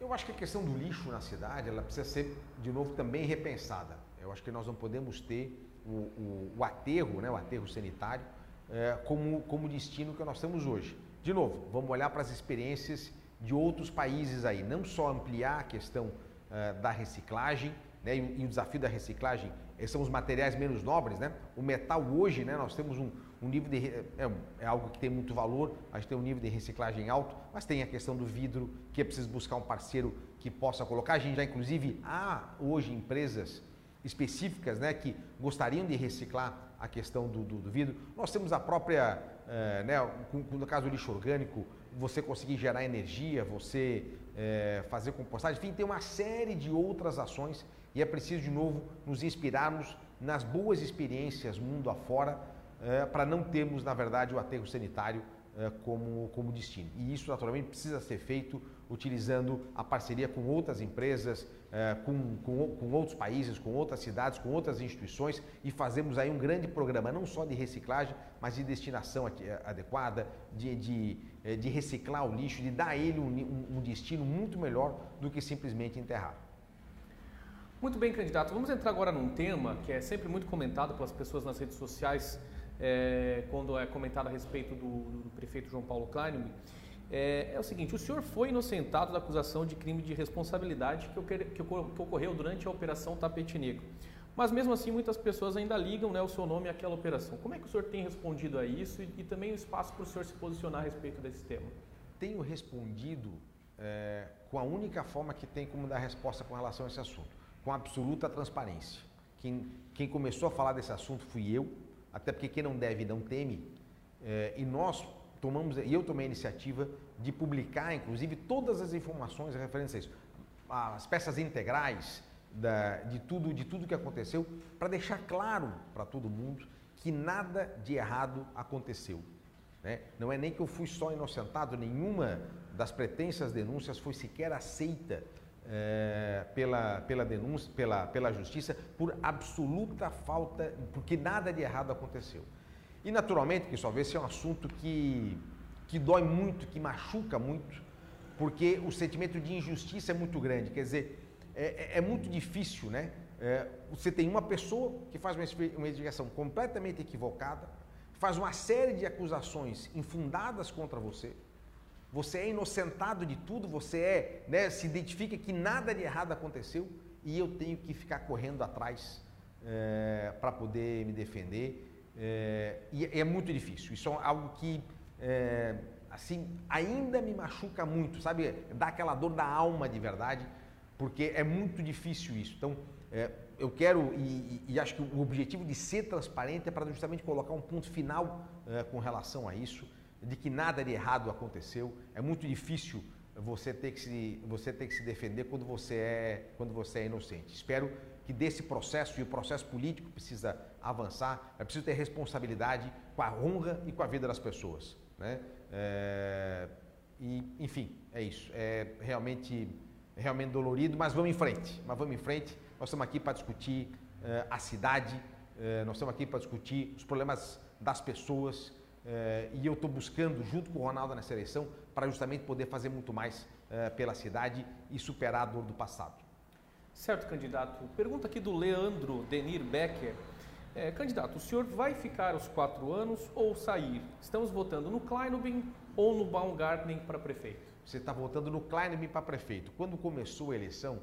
Eu acho que a questão do lixo na cidade ela precisa ser, de novo, também repensada. Eu acho que nós não podemos ter o, o, o aterro, né, o aterro sanitário, é, como, como destino que nós temos hoje. De novo, vamos olhar para as experiências de outros países aí, não só ampliar a questão é, da reciclagem, né, e, e o desafio da reciclagem são os materiais menos nobres, né? O metal hoje, né? Nós temos um, um nível de é, é, algo que tem muito valor, a gente tem um nível de reciclagem alto, mas tem a questão do vidro que é preciso buscar um parceiro que possa colocar. A gente já inclusive há hoje empresas específicas, né? Que gostariam de reciclar a questão do, do, do vidro. Nós temos a própria, é, né? No caso do lixo orgânico, você conseguir gerar energia, você é, fazer compostagem, enfim, tem uma série de outras ações e é preciso, de novo, nos inspirarmos nas boas experiências mundo afora é, para não termos, na verdade, o aterro sanitário é, como, como destino. E isso, naturalmente, precisa ser feito utilizando a parceria com outras empresas, é, com, com, com, outros países, com outras cidades, com outras instituições e fazemos aí um grande programa, não só de reciclagem, mas de destinação adequada, de, de, de reciclar o lixo, de dar ele um, um destino muito melhor do que simplesmente enterrar. Muito bem, candidato. Vamos entrar agora num tema que é sempre muito comentado pelas pessoas nas redes sociais, é, quando é comentado a respeito do, do prefeito João Paulo Klein. É, é, o seguinte: o senhor foi inocentado da acusação de crime de responsabilidade que, ocorreu, que ocorreu durante a Operação Tapete Negro. Mas mesmo assim, muitas pessoas ainda ligam né, o seu nome àquela operação. Como é que o senhor tem respondido a isso e, e também o espaço para o senhor se posicionar a respeito desse tema? Tenho respondido é, com a única forma que tem como dar resposta com relação a esse assunto com absoluta transparência. Quem, quem começou a falar desse assunto fui eu, até porque quem não deve não teme, é, e nós tomamos, e eu tomei a iniciativa de publicar, inclusive, todas as informações referentes a isso, as peças integrais da, de tudo, de tudo que aconteceu, para deixar claro para todo mundo que nada de errado aconteceu. Né? Não é nem que eu fui só inocentado, nenhuma das pretensas denúncias foi sequer aceita é, pela, pela denúncia, pela, pela justiça, por absoluta falta, porque nada de errado aconteceu. E naturalmente, que só vê se é um assunto que, que dói muito, que machuca muito, porque o sentimento de injustiça é muito grande. Quer dizer, é, é, é muito difícil, né? é, você tem uma pessoa que faz uma investigação completamente equivocada, faz uma série de acusações infundadas contra você, você é inocentado de tudo, você é, né, se identifica que nada de errado aconteceu e eu tenho que ficar correndo atrás é, para poder me defender. É, e é muito difícil. Isso é algo que é, assim ainda me machuca muito, sabe? Dá aquela dor da alma de verdade, porque é muito difícil isso. Então, eu quero e, e, acho que o objetivo de ser transparente é para justamente colocar um ponto final com relação a isso de que nada de errado aconteceu. É muito difícil você ter que se, você ter que se defender quando você, é, quando você é inocente. Espero que desse processo, e o processo político precisa avançar, é preciso ter responsabilidade com a honra e com a vida das pessoas. Né? É, e, enfim, é isso. É realmente, realmente dolorido, mas vamos em frente. Mas vamos em frente. Nós estamos aqui para discutir é, a cidade, é, nós estamos aqui para discutir os problemas das pessoas, eh, e eu estou buscando, junto com o Ronaldo nessa eleição, para justamente poder fazer muito mais eh, pela cidade e superar a dor do passado. Certo, candidato. Pergunta aqui do Leandro Denir Becker. É, candidato, o senhor vai ficar os quatro anos ou sair? Estamos votando no Kleinobin ou no Baumgartner para prefeito? Você está votando no Kleinobin para prefeito. Quando começou a eleição,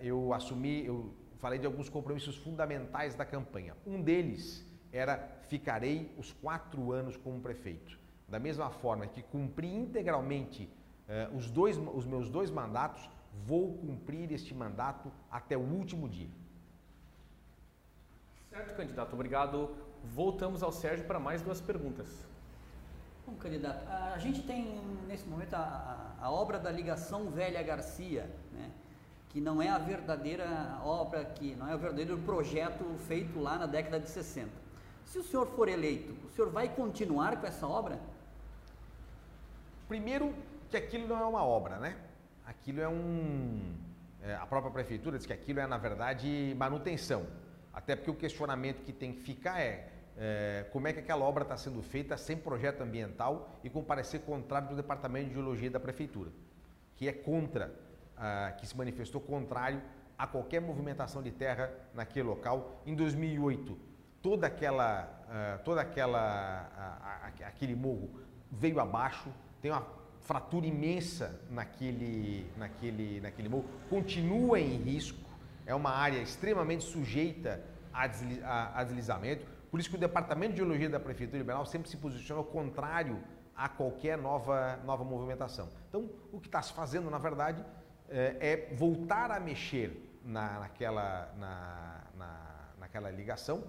eu assumi, eu falei de alguns compromissos fundamentais da campanha. Um deles era ficarei os quatro anos como prefeito. Da mesma forma que cumpri integralmente eh, os, dois, os meus dois mandatos, vou cumprir este mandato até o último dia. Certo, candidato. Obrigado. Voltamos ao Sérgio para mais duas perguntas. Bom, candidato, a gente tem nesse momento a, a, a obra da ligação Velha Garcia, né? que não é a verdadeira obra, que não é o verdadeiro projeto feito lá na década de 60. Se o senhor for eleito, o senhor vai continuar com essa obra? Primeiro, que aquilo não é uma obra, né? Aquilo é um. É, a própria prefeitura diz que aquilo é, na verdade, manutenção. Até porque o questionamento que tem que ficar é, é como é que aquela obra está sendo feita sem projeto ambiental e com parecer contrário do Departamento de Geologia da Prefeitura, que é contra, ah, que se manifestou contrário a qualquer movimentação de terra naquele local. Em 2008, toda aquela, uh, toda aquela, uh, aquele morro veio abaixo, tem uma fratura imensa naquele, naquele, naquele morro, continua em risco, é uma área extremamente sujeita a, desli a, a deslizamento, por isso que o Departamento de Geologia da Prefeitura Liberal sempre se posiciona ao contrário a qualquer nova, nova movimentação. Então, o que está se fazendo, na verdade, é, é voltar a mexer na, naquela, na, na, naquela ligação,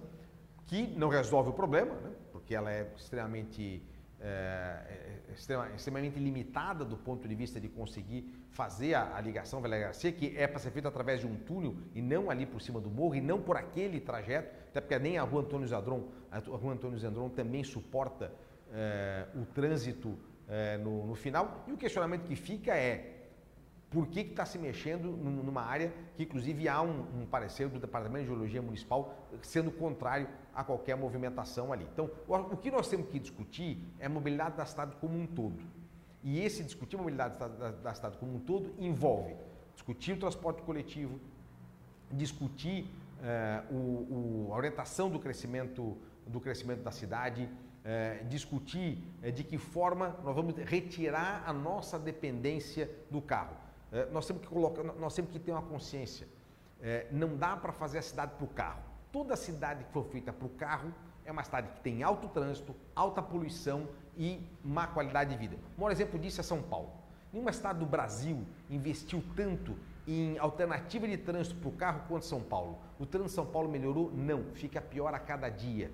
que não resolve o problema, né? porque ela é extremamente, é, extrema, extremamente limitada do ponto de vista de conseguir fazer a, a ligação Velha Garcia, que é para ser feita através de um túnel e não ali por cima do morro e não por aquele trajeto, até porque nem a rua Antônio Zadron, a rua Antônio Zadron também suporta é, o trânsito é, no, no final. E o questionamento que fica é por que está se mexendo numa área que, inclusive, há um, um, parecer do Departamento de Geologia Municipal sendo contrário a qualquer movimentação ali. Então, o, que nós temos que discutir é a mobilidade da cidade como um todo. E esse discutir a mobilidade da, da, da cidade como um todo envolve discutir o transporte coletivo, discutir uh, o, o, a orientação do crescimento, do crescimento da cidade, uh, discutir uh, de que forma nós vamos retirar a nossa dependência do carro. nós, temos que colocar, nós temos que ter uma consciência. não dá para fazer a cidade para o carro Toda cidade que for feita para o carro é uma cidade que tem alto trânsito, alta poluição e má qualidade de vida. Um exemplo disso é São Paulo. Nenhuma cidade do Brasil investiu tanto em alternativa de trânsito para o carro quanto São Paulo. O trânsito de São Paulo melhorou? Não, fica pior a cada dia.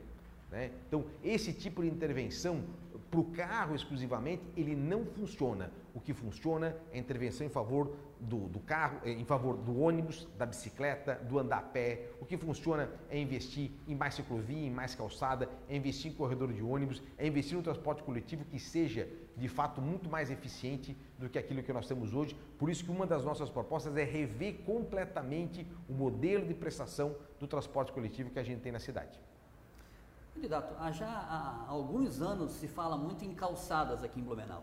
Né? Então, esse tipo de intervenção para o carro exclusivamente, ele não funciona. O que funciona é a intervenção em favor do, do, carro, em favor do ônibus, da bicicleta, do andar a pé. O que funciona é investir em mais ciclovia, em mais calçada, é investir em corredor de ônibus, é investir no transporte coletivo que seja de fato muito mais eficiente do que aquilo que nós temos hoje. Por isso que uma das nossas propostas é rever completamente o modelo de prestação do transporte coletivo que a gente tem na cidade. Candidato, já há alguns anos se fala muito em calçadas aqui em Blumenau.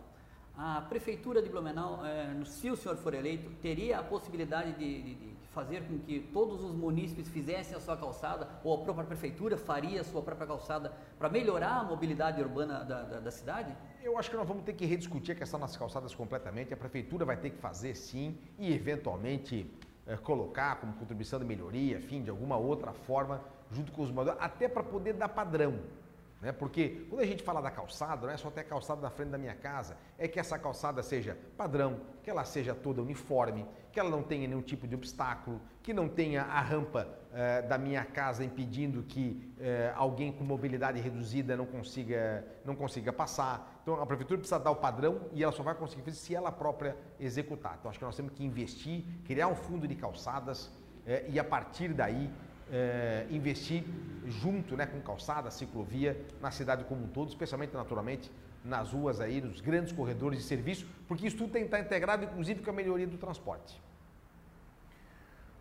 A Prefeitura de Blumenau, é, se o senhor for eleito, teria a possibilidade de, de, de, fazer com que todos os munícipes fizessem a sua calçada, ou a própria Prefeitura faria a sua própria calçada, para melhorar a mobilidade urbana da, da, da, cidade? Eu acho que nós vamos ter que rediscutir a questão das calçadas completamente. A Prefeitura vai ter que fazer sim e, eventualmente, é, colocar como contribuição de melhoria, enfim, de alguma outra forma, junto com os moradores, até para poder dar padrão. Né? Porque quando a gente fala da calçada, não é só ter a calçada na frente da minha casa, é que essa calçada seja padrão, que ela seja toda uniforme, que ela não tenha nenhum tipo de obstáculo, que não tenha a rampa eh, da minha casa impedindo que eh, alguém com mobilidade reduzida não consiga, não consiga passar. Então a prefeitura precisa dar o padrão e ela só vai conseguir fazer se ela própria executar. Então acho que nós temos que investir, criar um fundo de calçadas eh, e a partir daí é, investir junto né, com calçada, ciclovia, na cidade como um todo, especialmente naturalmente nas ruas aí, nos grandes corredores de serviço, porque isso tudo tem que estar integrado, inclusive, com a melhoria do transporte.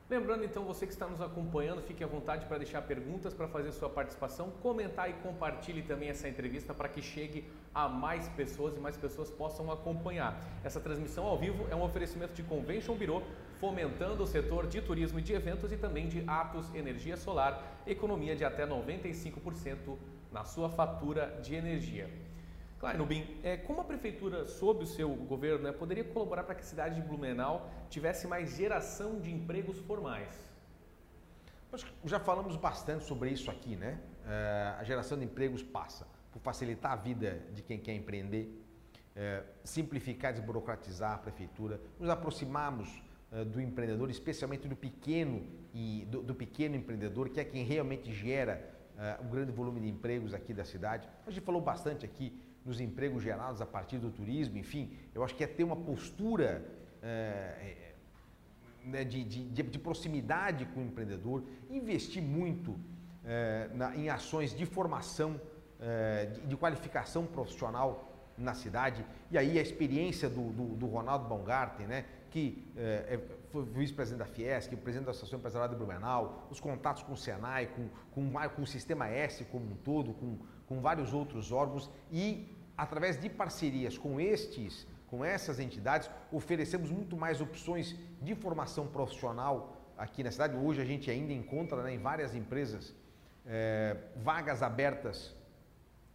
Lembrando então, você que está nos acompanhando, fique à vontade para deixar perguntas, para fazer sua participação, comentar e compartilhe também essa entrevista para que chegue a mais pessoas e mais pessoas possam acompanhar. Essa transmissão ao vivo é um oferecimento de Convention Bureau, fomentando o setor de turismo e de eventos e também de Atos Energia Solar, economia de até 95% na sua fatura de energia. Claro, Nubim, é, como a prefeitura, sob o seu governo, né, poderia colaborar para que a cidade de Blumenau tivesse mais geração de empregos formais? já falamos bastante sobre isso aqui, né? É, a geração de empregos passa por facilitar a vida de quem quer empreender, é, simplificar desburocratizar a prefeitura, nos aproximarmos do empreendedor, especialmente do pequeno e do, do, pequeno empreendedor, que é quem realmente gera é, um grande volume de empregos aqui da cidade. A gente falou bastante aqui nos empregos gerados a partir do turismo, enfim, eu acho que é ter uma postura é, né, de, de, de, proximidade com o empreendedor, investir muito é, na, em ações de formação, de, de, qualificação profissional na cidade, e aí a experiência do, do, do Ronaldo Baumgarten, né, que é, foi vice-presidente da Fiesc, presidente da Associação Empresarial de Blumenau, os contatos com o Senai, com, com, com o Sistema S como um todo, com, com vários outros órgãos e através de parcerias com estes, com essas entidades, oferecemos muito mais opções de formação profissional aqui na cidade. Hoje a gente ainda encontra né, em várias empresas é, vagas abertas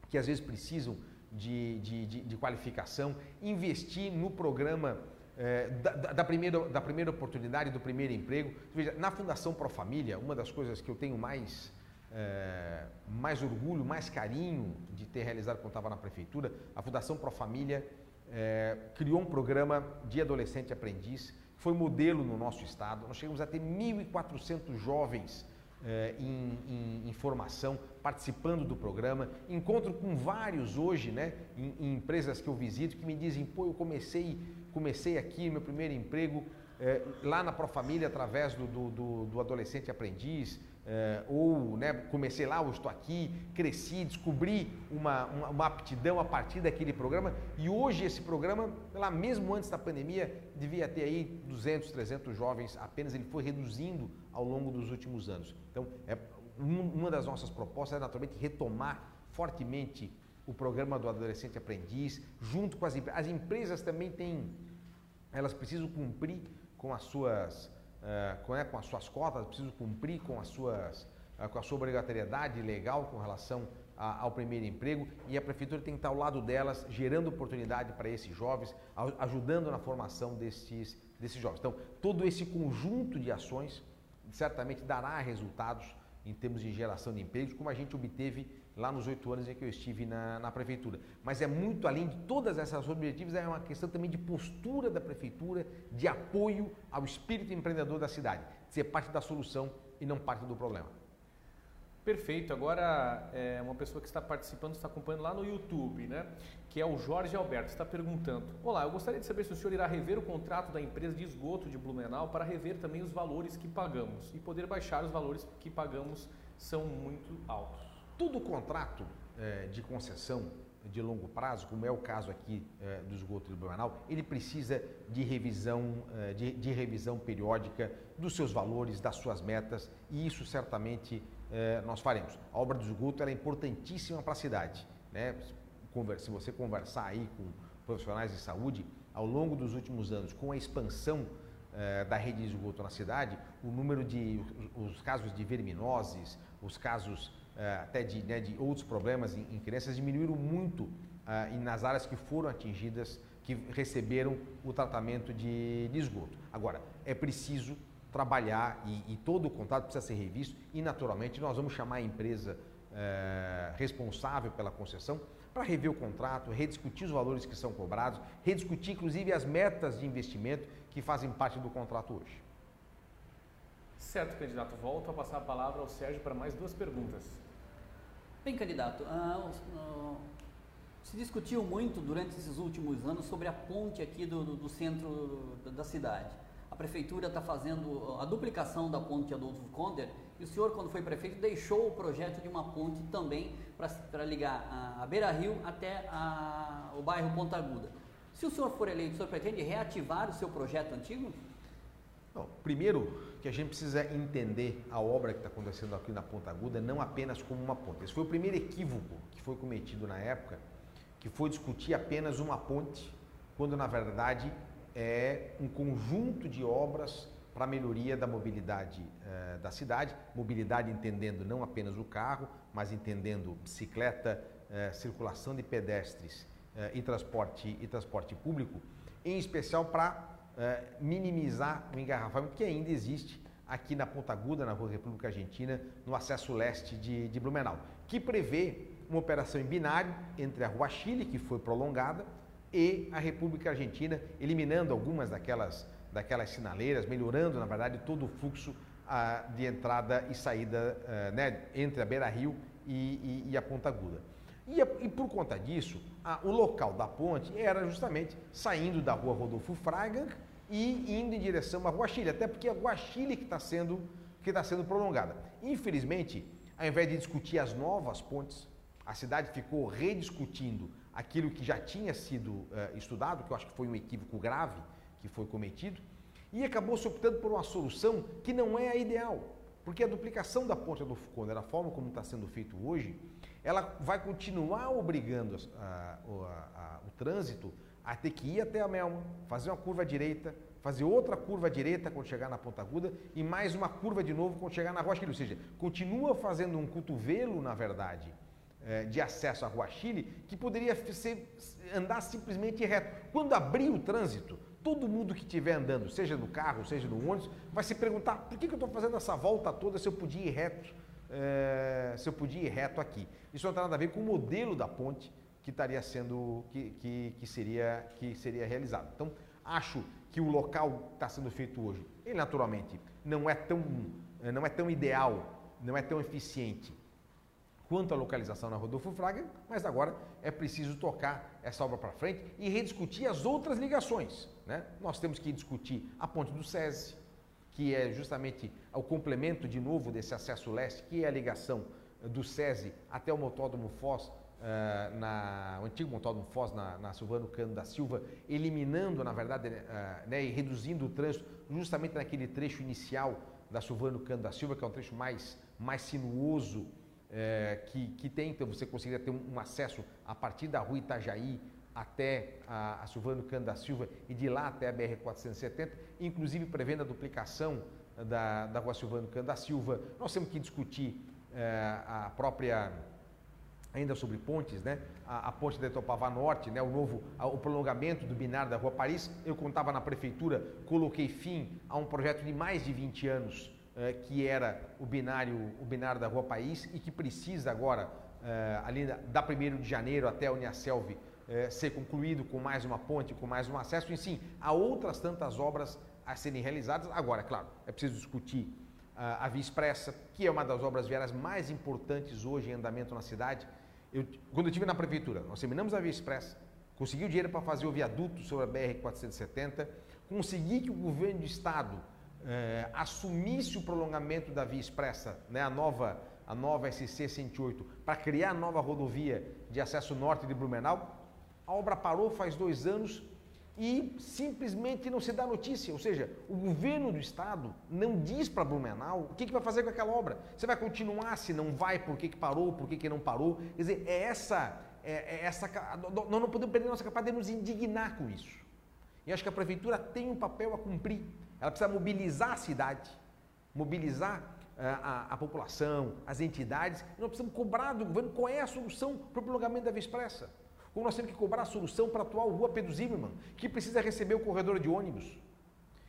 que às vezes precisam de, de, de, de qualificação, investir no programa é, da, da, primeira, da primeira oportunidade, do primeiro emprego. Veja, na Fundação Pro Família, uma das coisas que eu tenho mais é, mais orgulho, mais carinho de ter realizado quando estava na prefeitura, a Fundação Pro Família é, criou um programa de adolescente aprendiz, foi modelo no nosso estado. Nós chegamos a ter 1.400 jovens é, em, em, em, formação, participando do programa. Encontro com vários hoje, né, em, em, empresas que eu visito, que me dizem: pô, eu comecei, comecei aqui meu primeiro emprego é, lá na Profamília através do, do, do, do adolescente aprendiz é, ou né, comecei lá, ou estou aqui, cresci, descobri uma, uma, uma, aptidão a partir daquele programa e hoje esse programa, lá mesmo antes da pandemia, devia ter aí 200, 300 jovens apenas, ele foi reduzindo ao longo dos últimos anos. Então, é, uma das nossas propostas é naturalmente retomar fortemente o programa do adolescente aprendiz, junto com as empresas. As empresas também têm, elas precisam cumprir com as suas é, com, é, com as suas cotas, preciso cumprir com, as suas, é, com a sua obrigatoriedade legal com relação a, ao primeiro emprego e a prefeitura tem que estar ao lado delas, gerando oportunidade para esses jovens, ajudando na formação desses, desses jovens. Então, todo esse conjunto de ações certamente dará resultados em termos de geração de empregos, como a gente obteve lá nos oito anos em que eu estive na, na, prefeitura. Mas é muito além de todas essas objetivos, é uma questão também de postura da prefeitura, de apoio ao espírito empreendedor da cidade, de ser parte da solução e não parte do problema. Perfeito. Agora, é, uma pessoa que está participando, está acompanhando lá no YouTube, né? Que é o Jorge Alberto, está perguntando: Olá, eu gostaria de saber se o senhor irá rever o contrato da empresa de esgoto de Blumenau para rever também os valores que pagamos e poder baixar os valores que pagamos são muito altos. Todo contrato é, de concessão de longo prazo, como é o caso aqui é, do esgoto de Blumenau, ele precisa de revisão, é, de, de, revisão periódica dos seus valores, das suas metas, e isso certamente é, nós faremos. A obra do esgoto é importantíssima para a cidade. Né? se você conversar aí com profissionais de saúde, ao longo dos últimos anos, com a expansão eh, da rede de esgoto na cidade, o número de os casos de verminoses, os casos até de, né, de, outros problemas em, em, crianças diminuíram muito eh, nas áreas que foram atingidas, que receberam o tratamento de, de esgoto. Agora, é preciso trabalhar e, e, todo o contrato precisa ser revisto e, naturalmente, nós vamos chamar a empresa responsável pela concessão para rever o contrato, rediscutir os valores que são cobrados, rediscutir inclusive as metas de investimento que fazem parte do contrato hoje. Certo, candidato. Volto a passar a palavra ao Sérgio para mais duas perguntas. Bem, candidato, uh, uh, se discutiu muito durante esses últimos anos sobre a ponte aqui do, do, do centro da cidade. A prefeitura está fazendo a duplicação da ponte Adolfo Konder e o senhor, quando foi prefeito, deixou o projeto de uma ponte também para ligar a, a Beira Rio até a, o bairro Ponta Aguda. Se o senhor for eleito, o senhor pretende reativar o seu projeto antigo? Bom, primeiro que a gente precisa entender a obra que está acontecendo aqui na Ponta Aguda não apenas como uma ponte. Esse foi o primeiro equívoco que foi cometido na época, que foi discutir apenas uma ponte, quando na verdade é um conjunto de obras para a melhoria da mobilidade eh, da cidade, mobilidade entendendo não apenas o carro, mas entendendo bicicleta, eh, circulação de pedestres eh, e, transporte, e transporte público, em especial para eh, minimizar o engarrafamento que ainda existe aqui na Ponta Aguda, na Rua República Argentina, no acesso leste de, de Blumenau, que prevê uma operação em binário entre a Rua Chile, que foi prolongada, e a República Argentina, eliminando algumas daquelas, daquelas sinaleiras, melhorando, na verdade, todo o fluxo ah, de entrada e saída ah, né, entre a Beira Rio e, e, e a Ponta Aguda. E, e, por conta disso, a, o local da ponte era justamente saindo da rua Rodolfo Fraga e indo em direção à Rua Chile, até porque é Chile que está sendo, que tá sendo prolongada. Infelizmente, ao invés de discutir as novas pontes, a cidade ficou rediscutindo aquilo que já tinha sido uh, estudado, que eu acho que foi um equívoco grave que foi cometido, e acabou se optando por uma solução que não é a ideal, porque a duplicação da ponte do Foucault, da forma como está sendo feito hoje, ela vai continuar obrigando a, a, a, o trânsito a ter que ir até a Melma, fazer uma curva à direita, fazer outra curva à direita quando chegar na Ponta Aguda e mais uma curva de novo quando chegar na Rua Chile. Ou seja, continua fazendo um cotovelo, na verdade, é, de acesso à Rua Chile, que poderia ser, andar simplesmente reto. Quando abrir o trânsito, todo mundo que estiver andando, seja no carro, seja no ônibus, vai se perguntar por que, que eu estou fazendo essa volta toda se eu podia ir reto é, se eu podia ir reto aqui. Isso não tem nada a ver com o modelo da ponte que estaria sendo, que, que, que, seria, que seria realizado. Então, acho que o local está sendo feito hoje, ele naturalmente não é tão, não é tão ideal, não é tão eficiente quanto a localização na Rodolfo Fraga, mas agora é preciso tocar essa obra para frente e rediscutir as outras ligações. Né? Nós temos que discutir a ponte do SESI, que é justamente o complemento de novo desse acesso leste, que é a ligação do SESI até o motódromo Foz, uh, na, o antigo motódromo Foz na, na Silvano Cano da Silva, eliminando, na verdade, uh, né, e reduzindo o trânsito justamente naquele trecho inicial da Silvano Cano da Silva, que é um trecho mais, mais sinuoso, uh, que, que tem, então você conseguiria ter um, um acesso a partir da rua Itajaí até a, a Silvano Cano da Silva e de lá até a BR-470, inclusive prevendo a duplicação da, da rua Silvano Cano da Silva. Nós temos que discutir eh, a própria, ainda sobre pontes, né? a, a ponte da Etopavá Norte, né? o novo, a, o prolongamento do binário da Rua Paris. Eu contava na prefeitura, coloquei fim a um projeto de mais de 20 anos, eh, que era o binário, o binário da Rua País e que precisa agora, eh, ali da 1 de janeiro até a Uniaselv, é, ser concluído com mais uma ponte, com mais um acesso, e sim, há outras tantas obras a serem realizadas. Agora, claro, é preciso discutir uh, a Via Expressa, que é uma das obras viárias mais importantes hoje em andamento na cidade. Eu, quando eu estive na prefeitura, nós terminamos a Via Expressa, consegui o dinheiro para fazer o viaduto sobre a BR-470, consegui que o governo do estado eh, assumisse o prolongamento da Via Expressa, né, a nova a nova SC 108, para criar a nova rodovia de acesso norte de Blumenau, a obra parou faz dois anos e simplesmente não se dá notícia. Ou seja, o governo do estado não diz para Blumenau o que, que, vai fazer com aquela obra. Você vai continuar, se não vai, por que, que parou, por que, que não parou. Quer dizer, é essa, é, é essa, nós não podemos perder nossa capacidade de nos indignar com isso. E acho que a prefeitura tem um papel a cumprir. Ela precisa mobilizar a cidade, mobilizar a, eh, a, a população, as entidades. Nós precisamos cobrar do governo qual é a solução para o prolongamento da Via Expressa. Como nós temos que cobrar a solução para a atual Rua Pedro Zimmermann, que precisa receber o corredor de ônibus,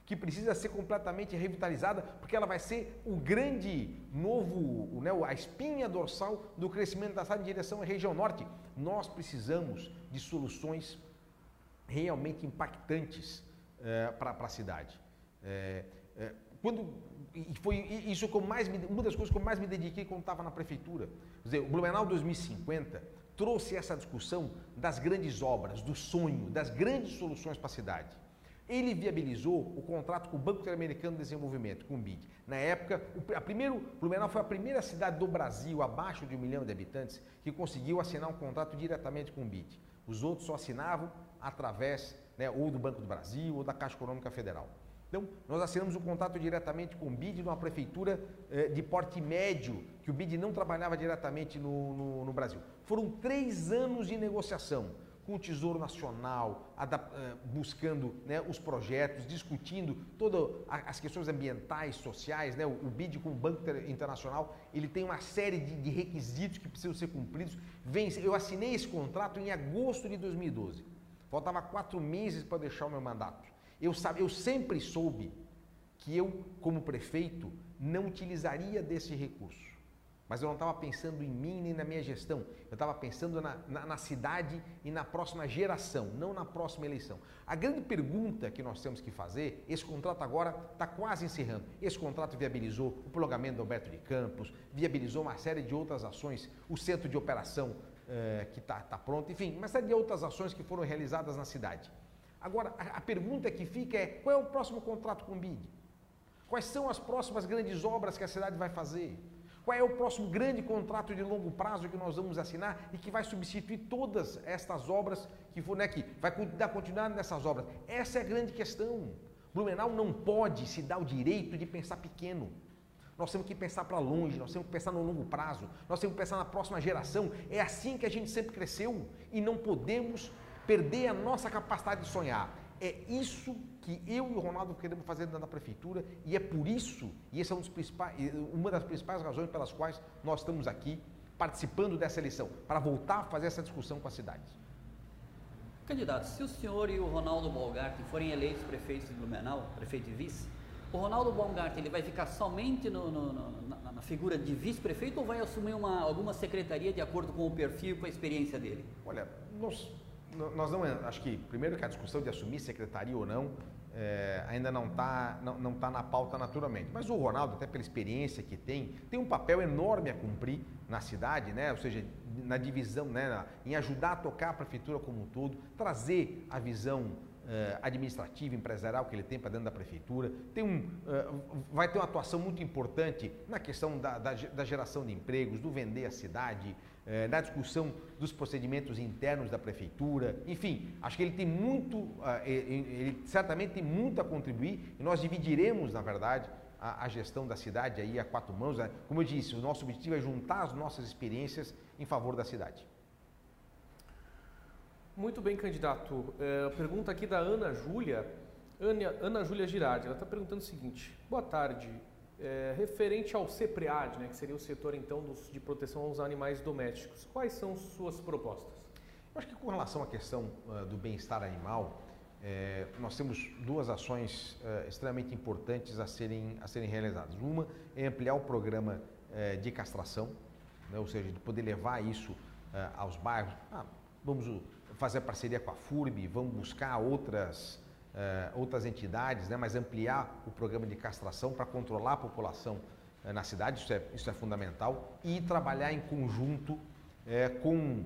que precisa ser completamente revitalizada, porque ela vai ser o grande novo, né, a espinha dorsal do crescimento da cidade em direção à região norte. Nós precisamos de soluções realmente impactantes é, para a cidade. É, é, quando e foi isso que eu mais me, uma das coisas que eu mais me dediquei quando estava na prefeitura. Quer dizer, o Blumenau 2050 trouxe essa discussão das grandes obras, do sonho, das grandes soluções para a cidade. Ele viabilizou o contrato com o Banco Interamericano de Desenvolvimento, com o BID. Na época, a primeiro, Blumenau foi a primeira cidade do Brasil, abaixo de um milhão de habitantes, que conseguiu assinar um contrato diretamente com o BID. Os outros só assinavam através né, ou do Banco do Brasil ou da Caixa Econômica Federal. Então, nós assinamos um contrato diretamente com o BID numa prefeitura eh, de porte médio, que o BID não trabalhava diretamente no, no, no Brasil. Foram três anos de negociação com o Tesouro Nacional, eh, buscando né, os projetos, discutindo todas as questões ambientais, sociais, né, o, BID com o Banco Internacional, ele tem uma série de, de requisitos que precisam ser cumpridos. Vem, eu assinei esse contrato em agosto de 2012. Faltava quatro meses para deixar o meu mandato. Eu, sabe, eu sempre soube que eu, como prefeito, não utilizaria desse recurso. Mas eu não estava pensando em mim nem na minha gestão. Eu estava pensando na, na, na, cidade e na próxima geração, não na próxima eleição. A grande pergunta que nós temos que fazer, esse contrato agora está quase encerrando. Esse contrato viabilizou o prolongamento do Alberto de Campos, viabilizou uma série de outras ações, o centro de operação eh, que está tá pronto, enfim, uma série de outras ações que foram realizadas na cidade. Agora, a, pergunta que fica é: qual é o próximo contrato com o BID? Quais são as próximas grandes obras que a cidade vai fazer? Qual é o próximo grande contrato de longo prazo que nós vamos assinar e que vai substituir todas estas obras que for, né, que vai dar continuidade nessas obras? Essa é a grande questão. Blumenau não pode se dar o direito de pensar pequeno. Nós temos que pensar para longe, nós temos que pensar no longo prazo, nós temos que pensar na próxima geração. É assim que a gente sempre cresceu e não podemos perder a nossa capacidade de sonhar. É isso que eu e o Ronaldo queremos fazer dentro da prefeitura e é por isso, e essa é um uma das principais razões pelas quais nós estamos aqui participando dessa eleição, para voltar a fazer essa discussão com a cidade. Candidato, se o senhor e o Ronaldo Balgarte forem eleitos prefeitos de Blumenau, prefeito e vice, o Ronaldo Baumgart ele vai ficar somente no, no, no, na, na, figura de vice-prefeito ou vai assumir uma, alguma secretaria de acordo com o perfil com a experiência dele? Olha, nós nós não acho que primeiro que a discussão de assumir secretaria ou não é, ainda não está não, não tá na pauta naturalmente. Mas o Ronaldo, até pela experiência que tem, tem um papel enorme a cumprir na cidade, né? ou seja, na divisão, né? Em ajudar a tocar a prefeitura como um todo, trazer a visão uh, administrativa, empresarial que ele tem para dentro da prefeitura, tem um, uh, vai ter uma atuação muito importante na questão da, da, da geração de empregos, do vender a cidade, uh, na discussão dos procedimentos internos da prefeitura, enfim, acho que ele tem muito, ele, ele certamente tem muito a contribuir e nós dividiremos, na verdade, a, gestão da cidade aí a quatro mãos. Né? Como eu disse, o nosso objetivo é juntar as nossas experiências em favor da cidade. Muito bem, candidato. Pergunta aqui da Ana Júlia. Ana, Ana Júlia Girardi, ela está perguntando o seguinte: boa tarde. É, referente ao CEPREAD, né, que seria o setor então dos, de proteção aos animais domésticos, quais são suas propostas? Eu acho que com relação à questão uh, do bem-estar animal, é, nós temos duas ações uh, extremamente importantes a serem, a serem realizadas. Uma é ampliar o programa uh, de castração, né, ou seja, de poder levar isso aos bairros. Ah, vamos fazer parceria com a FURB, vamos buscar outras, uh, outras entidades, né, mas ampliar o programa de castração para controlar a população uh, na cidade, isso é, isso é fundamental, e trabalhar em conjunto uh, com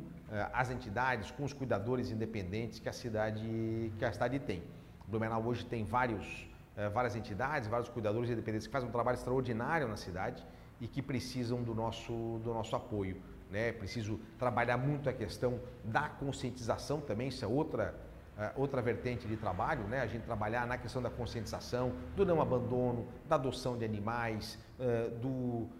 as entidades, com os cuidadores independentes que a cidade, que a cidade tem. O Blumenau hoje tem vários, várias entidades, vários cuidadores independentes que fazem um trabalho extraordinário na cidade e que precisam do nosso, do nosso apoio né? Preciso trabalhar muito a questão da conscientização também, isso é outra, outra vertente de trabalho, né? A gente trabalhar na questão da conscientização, do não abandono, da adoção de animais, uh, do, uh,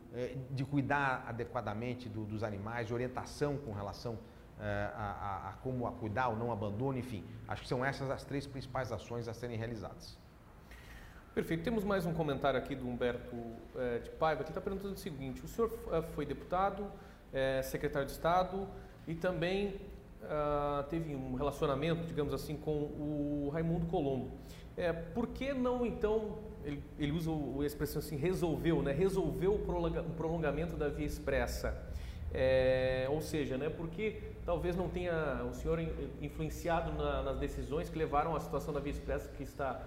de cuidar adequadamente do, dos animais, de orientação com relação é, a, a, a, como a cuidar, o não abandono, enfim. Acho que são essas as três principais ações a serem realizadas. Perfeito. Temos mais um comentário aqui do Humberto é, de Paiva, que está perguntando o seguinte: o senhor foi deputado, é, secretário de Estado e também ah, teve um relacionamento, digamos assim, com o Raimundo Colombo. É, por que não, então, ele, ele usa a expressão assim, resolveu, né? resolveu o prolongamento da via expressa? É, ou seja, né, porque talvez não tenha o senhor influenciado na, nas decisões que levaram à situação da via expressa que está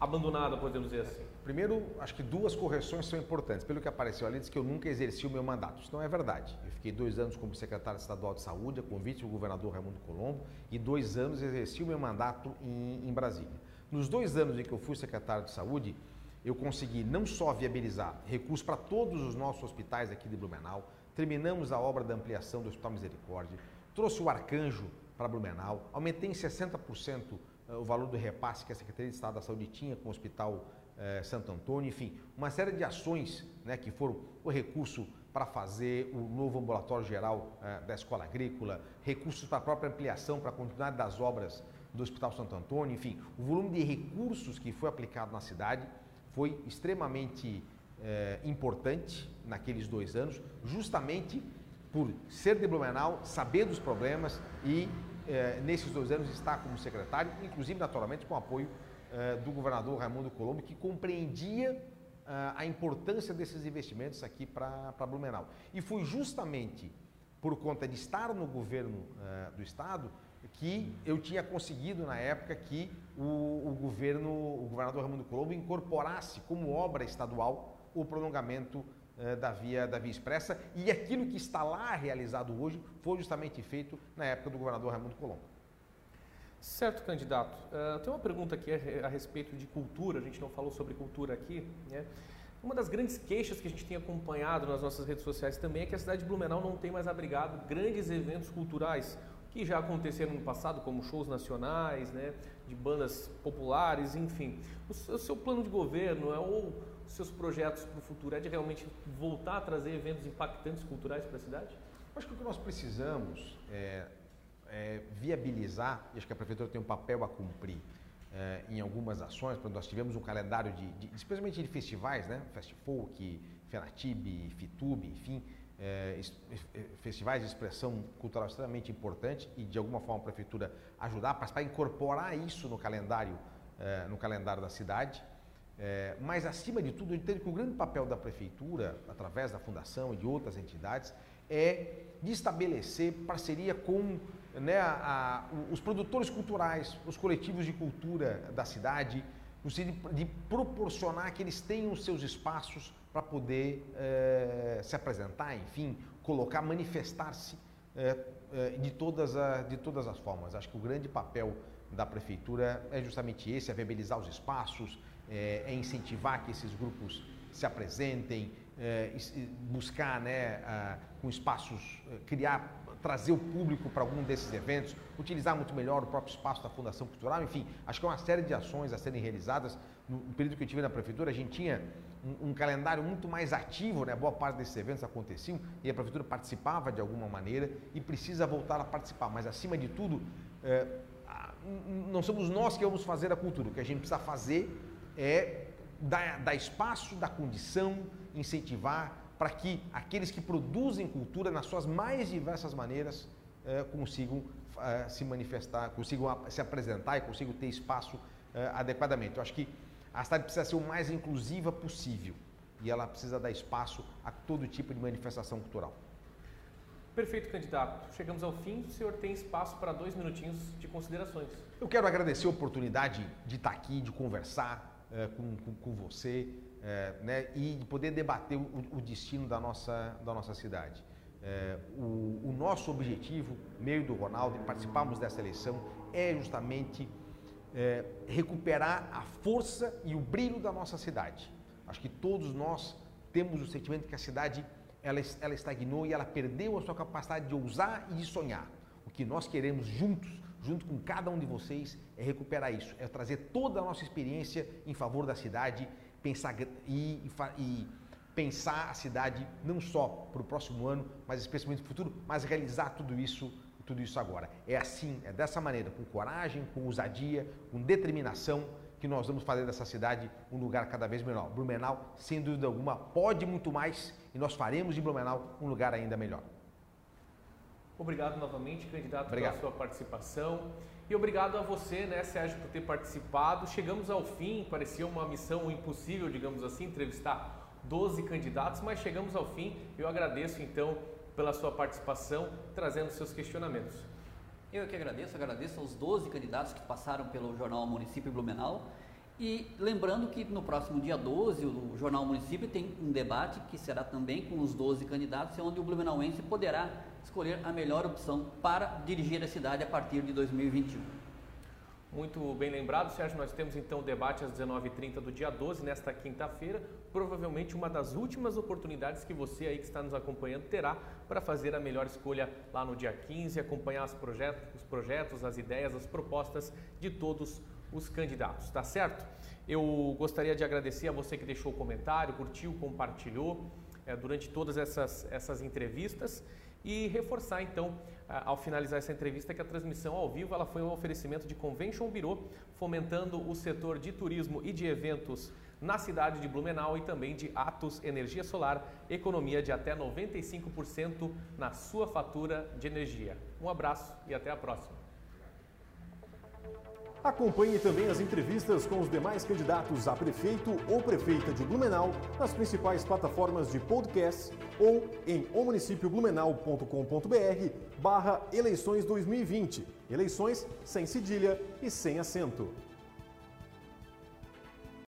abandonada, podemos dizer assim? Primeiro, acho que duas correções são importantes. Pelo que apareceu ali, diz que eu nunca exerci o meu mandato. Isso não é verdade. Eu fiquei dois anos como secretário estadual de saúde, a convite do governador Raimundo Colombo, e dois anos exerci o meu mandato em, em Brasília. Nos dois anos em que eu fui secretário de saúde, eu consegui não só viabilizar recursos para todos os nossos hospitais aqui de Blumenau, terminamos a obra da ampliação do Hospital Misericórdia, trouxe o Arcanjo para Blumenau, aumentei em 60% eh, o valor do repasse que a Secretaria de Estado da Saúde tinha com o Hospital eh, Santo Antônio, enfim, uma série de ações né, que foram o recurso para fazer o novo ambulatório geral eh, da Escola Agrícola, recursos para a própria ampliação, para a continuidade das obras do Hospital Santo Antônio, enfim, o volume de recursos que foi aplicado na cidade foi extremamente importante naqueles dois anos, justamente por ser de Blumenau, saber dos problemas e eh, nesses dois anos está como secretário, inclusive naturalmente com o apoio eh, do governador Raimundo Colombo, que compreendia eh, a importância desses investimentos aqui para Blumenau. E foi justamente por conta de estar no governo do estado que eu tinha conseguido na época que o, o governo, o governador Raimundo Colombo incorporasse como obra estadual o prolongamento eh, da via, da via expressa e aquilo que está lá realizado hoje foi justamente feito na época do governador Raimundo Colombo. Certo, candidato. Uh, tem uma pergunta aqui a, a, respeito de cultura, a gente não falou sobre cultura aqui. Né? Uma das grandes queixas que a gente tem acompanhado nas nossas redes sociais também é que a cidade de Blumenau não tem mais abrigado grandes eventos culturais que já aconteceram no passado, como shows nacionais, né, de bandas populares, enfim. O seu plano de governo é ou seus projetos para o futuro é de realmente voltar a trazer eventos impactantes culturais para a cidade? Acho que o que nós precisamos é, é viabilizar, e acho que a prefeitura tem um papel a cumprir é, em algumas ações, nós tivemos um calendário de, de especialmente de festivais, né? Festifolk, Fenatib, Fitube, enfim, é, festivais de expressão cultural extremamente importante e de alguma forma a prefeitura ajudar para incorporar isso no calendário, no calendário da cidade. É, mas, acima de tudo, eu entendo que o grande papel da prefeitura, através da fundação e de outras entidades, é de estabelecer parceria com né, a, a, os produtores culturais, os coletivos de cultura da cidade, no sentido de, proporcionar que eles tenham seus espaços para poder é, se apresentar, enfim, colocar, manifestar-se é, é, de, todas a, de todas as formas. Acho que o grande papel da prefeitura é justamente esse, é viabilizar os espaços, é, é incentivar que esses grupos se apresentem, é, buscar né, a, com espaços, é, criar, trazer o público para algum desses eventos, utilizar muito melhor o próprio espaço da Fundação Cultural, enfim, acho que é uma série de ações a serem realizadas. No período que eu tive na prefeitura, a gente tinha um, um, calendário muito mais ativo, né? boa parte desses eventos aconteciam e a prefeitura participava de alguma maneira e precisa voltar a participar, mas acima de tudo, é, não somos nós que vamos fazer a cultura, o que a gente precisa fazer é dar, dar espaço, dar condição, incentivar para que aqueles que produzem cultura nas suas mais diversas maneiras é, consigam é, se manifestar, consigam se apresentar e consigam ter espaço é, adequadamente. Eu acho que a cidade precisa ser o mais inclusiva possível e ela precisa dar espaço a todo tipo de manifestação cultural. Perfeito, candidato. Chegamos ao fim. O senhor tem espaço para dois minutinhos de considerações. Eu quero agradecer a oportunidade de estar aqui, de conversar, é, com, com, com, você é, né, e poder debater o, o, destino da nossa, da nossa cidade. É, o, o, nosso objetivo, meio do Ronaldo, e participarmos dessa eleição, é justamente recuperar a força e o brilho da nossa cidade. Acho que todos nós temos o sentimento que a cidade ela, ela estagnou e ela perdeu a sua capacidade de ousar e de sonhar. O que nós queremos juntos junto com cada um de vocês, é recuperar isso, é trazer toda a nossa experiência em favor da cidade, pensar e, e pensar a cidade não só para o próximo ano, mas especialmente no futuro, mas realizar tudo isso, tudo isso agora. É assim, é dessa maneira, com coragem, com ousadia, com determinação, que nós vamos fazer dessa cidade um lugar cada vez melhor. Blumenau, sem dúvida alguma, pode muito mais e nós faremos de Blumenau um lugar ainda melhor. Obrigado novamente, candidato, obrigado. pela sua participação. E obrigado a você, né, Sérgio, por ter participado. Chegamos ao fim, parecia uma missão impossível, digamos assim, entrevistar 12 candidatos, mas chegamos ao fim. Eu agradeço então pela sua participação, trazendo seus questionamentos. Eu que agradeço, agradeço aos 12 candidatos que passaram pelo Jornal Município Blumenau. E lembrando que no próximo dia 12, o Jornal Município tem um debate que será também com os 12 candidatos, onde o blumenauense poderá escolher a melhor opção para dirigir a cidade a partir de 2021. Muito bem lembrado, Sérgio. Nós temos então o debate às 19h30 do dia 12, nesta quinta-feira. Provavelmente uma das últimas oportunidades que você aí que está nos acompanhando terá para fazer a melhor escolha lá no dia 15, acompanhar os projetos, os projetos, as ideias, as propostas de todos os candidatos, tá certo? Eu gostaria de agradecer a você que deixou o comentário, curtiu, compartilhou é, durante todas essas, essas entrevistas e reforçar então, ao finalizar essa entrevista, que a transmissão ao vivo ela foi um oferecimento de Convention Bureau, fomentando o setor de turismo e de eventos na cidade de Blumenau e também de Atos Energia Solar, economia de até 95% na sua fatura de energia. Um abraço e até a próxima. Acompanhe também as entrevistas com os demais candidatos a prefeito ou prefeita de Blumenau nas principais plataformas de podcast ou em omunicipio-blumenau.com.br barra eleições 2020. Eleições sem cedilha e sem acento.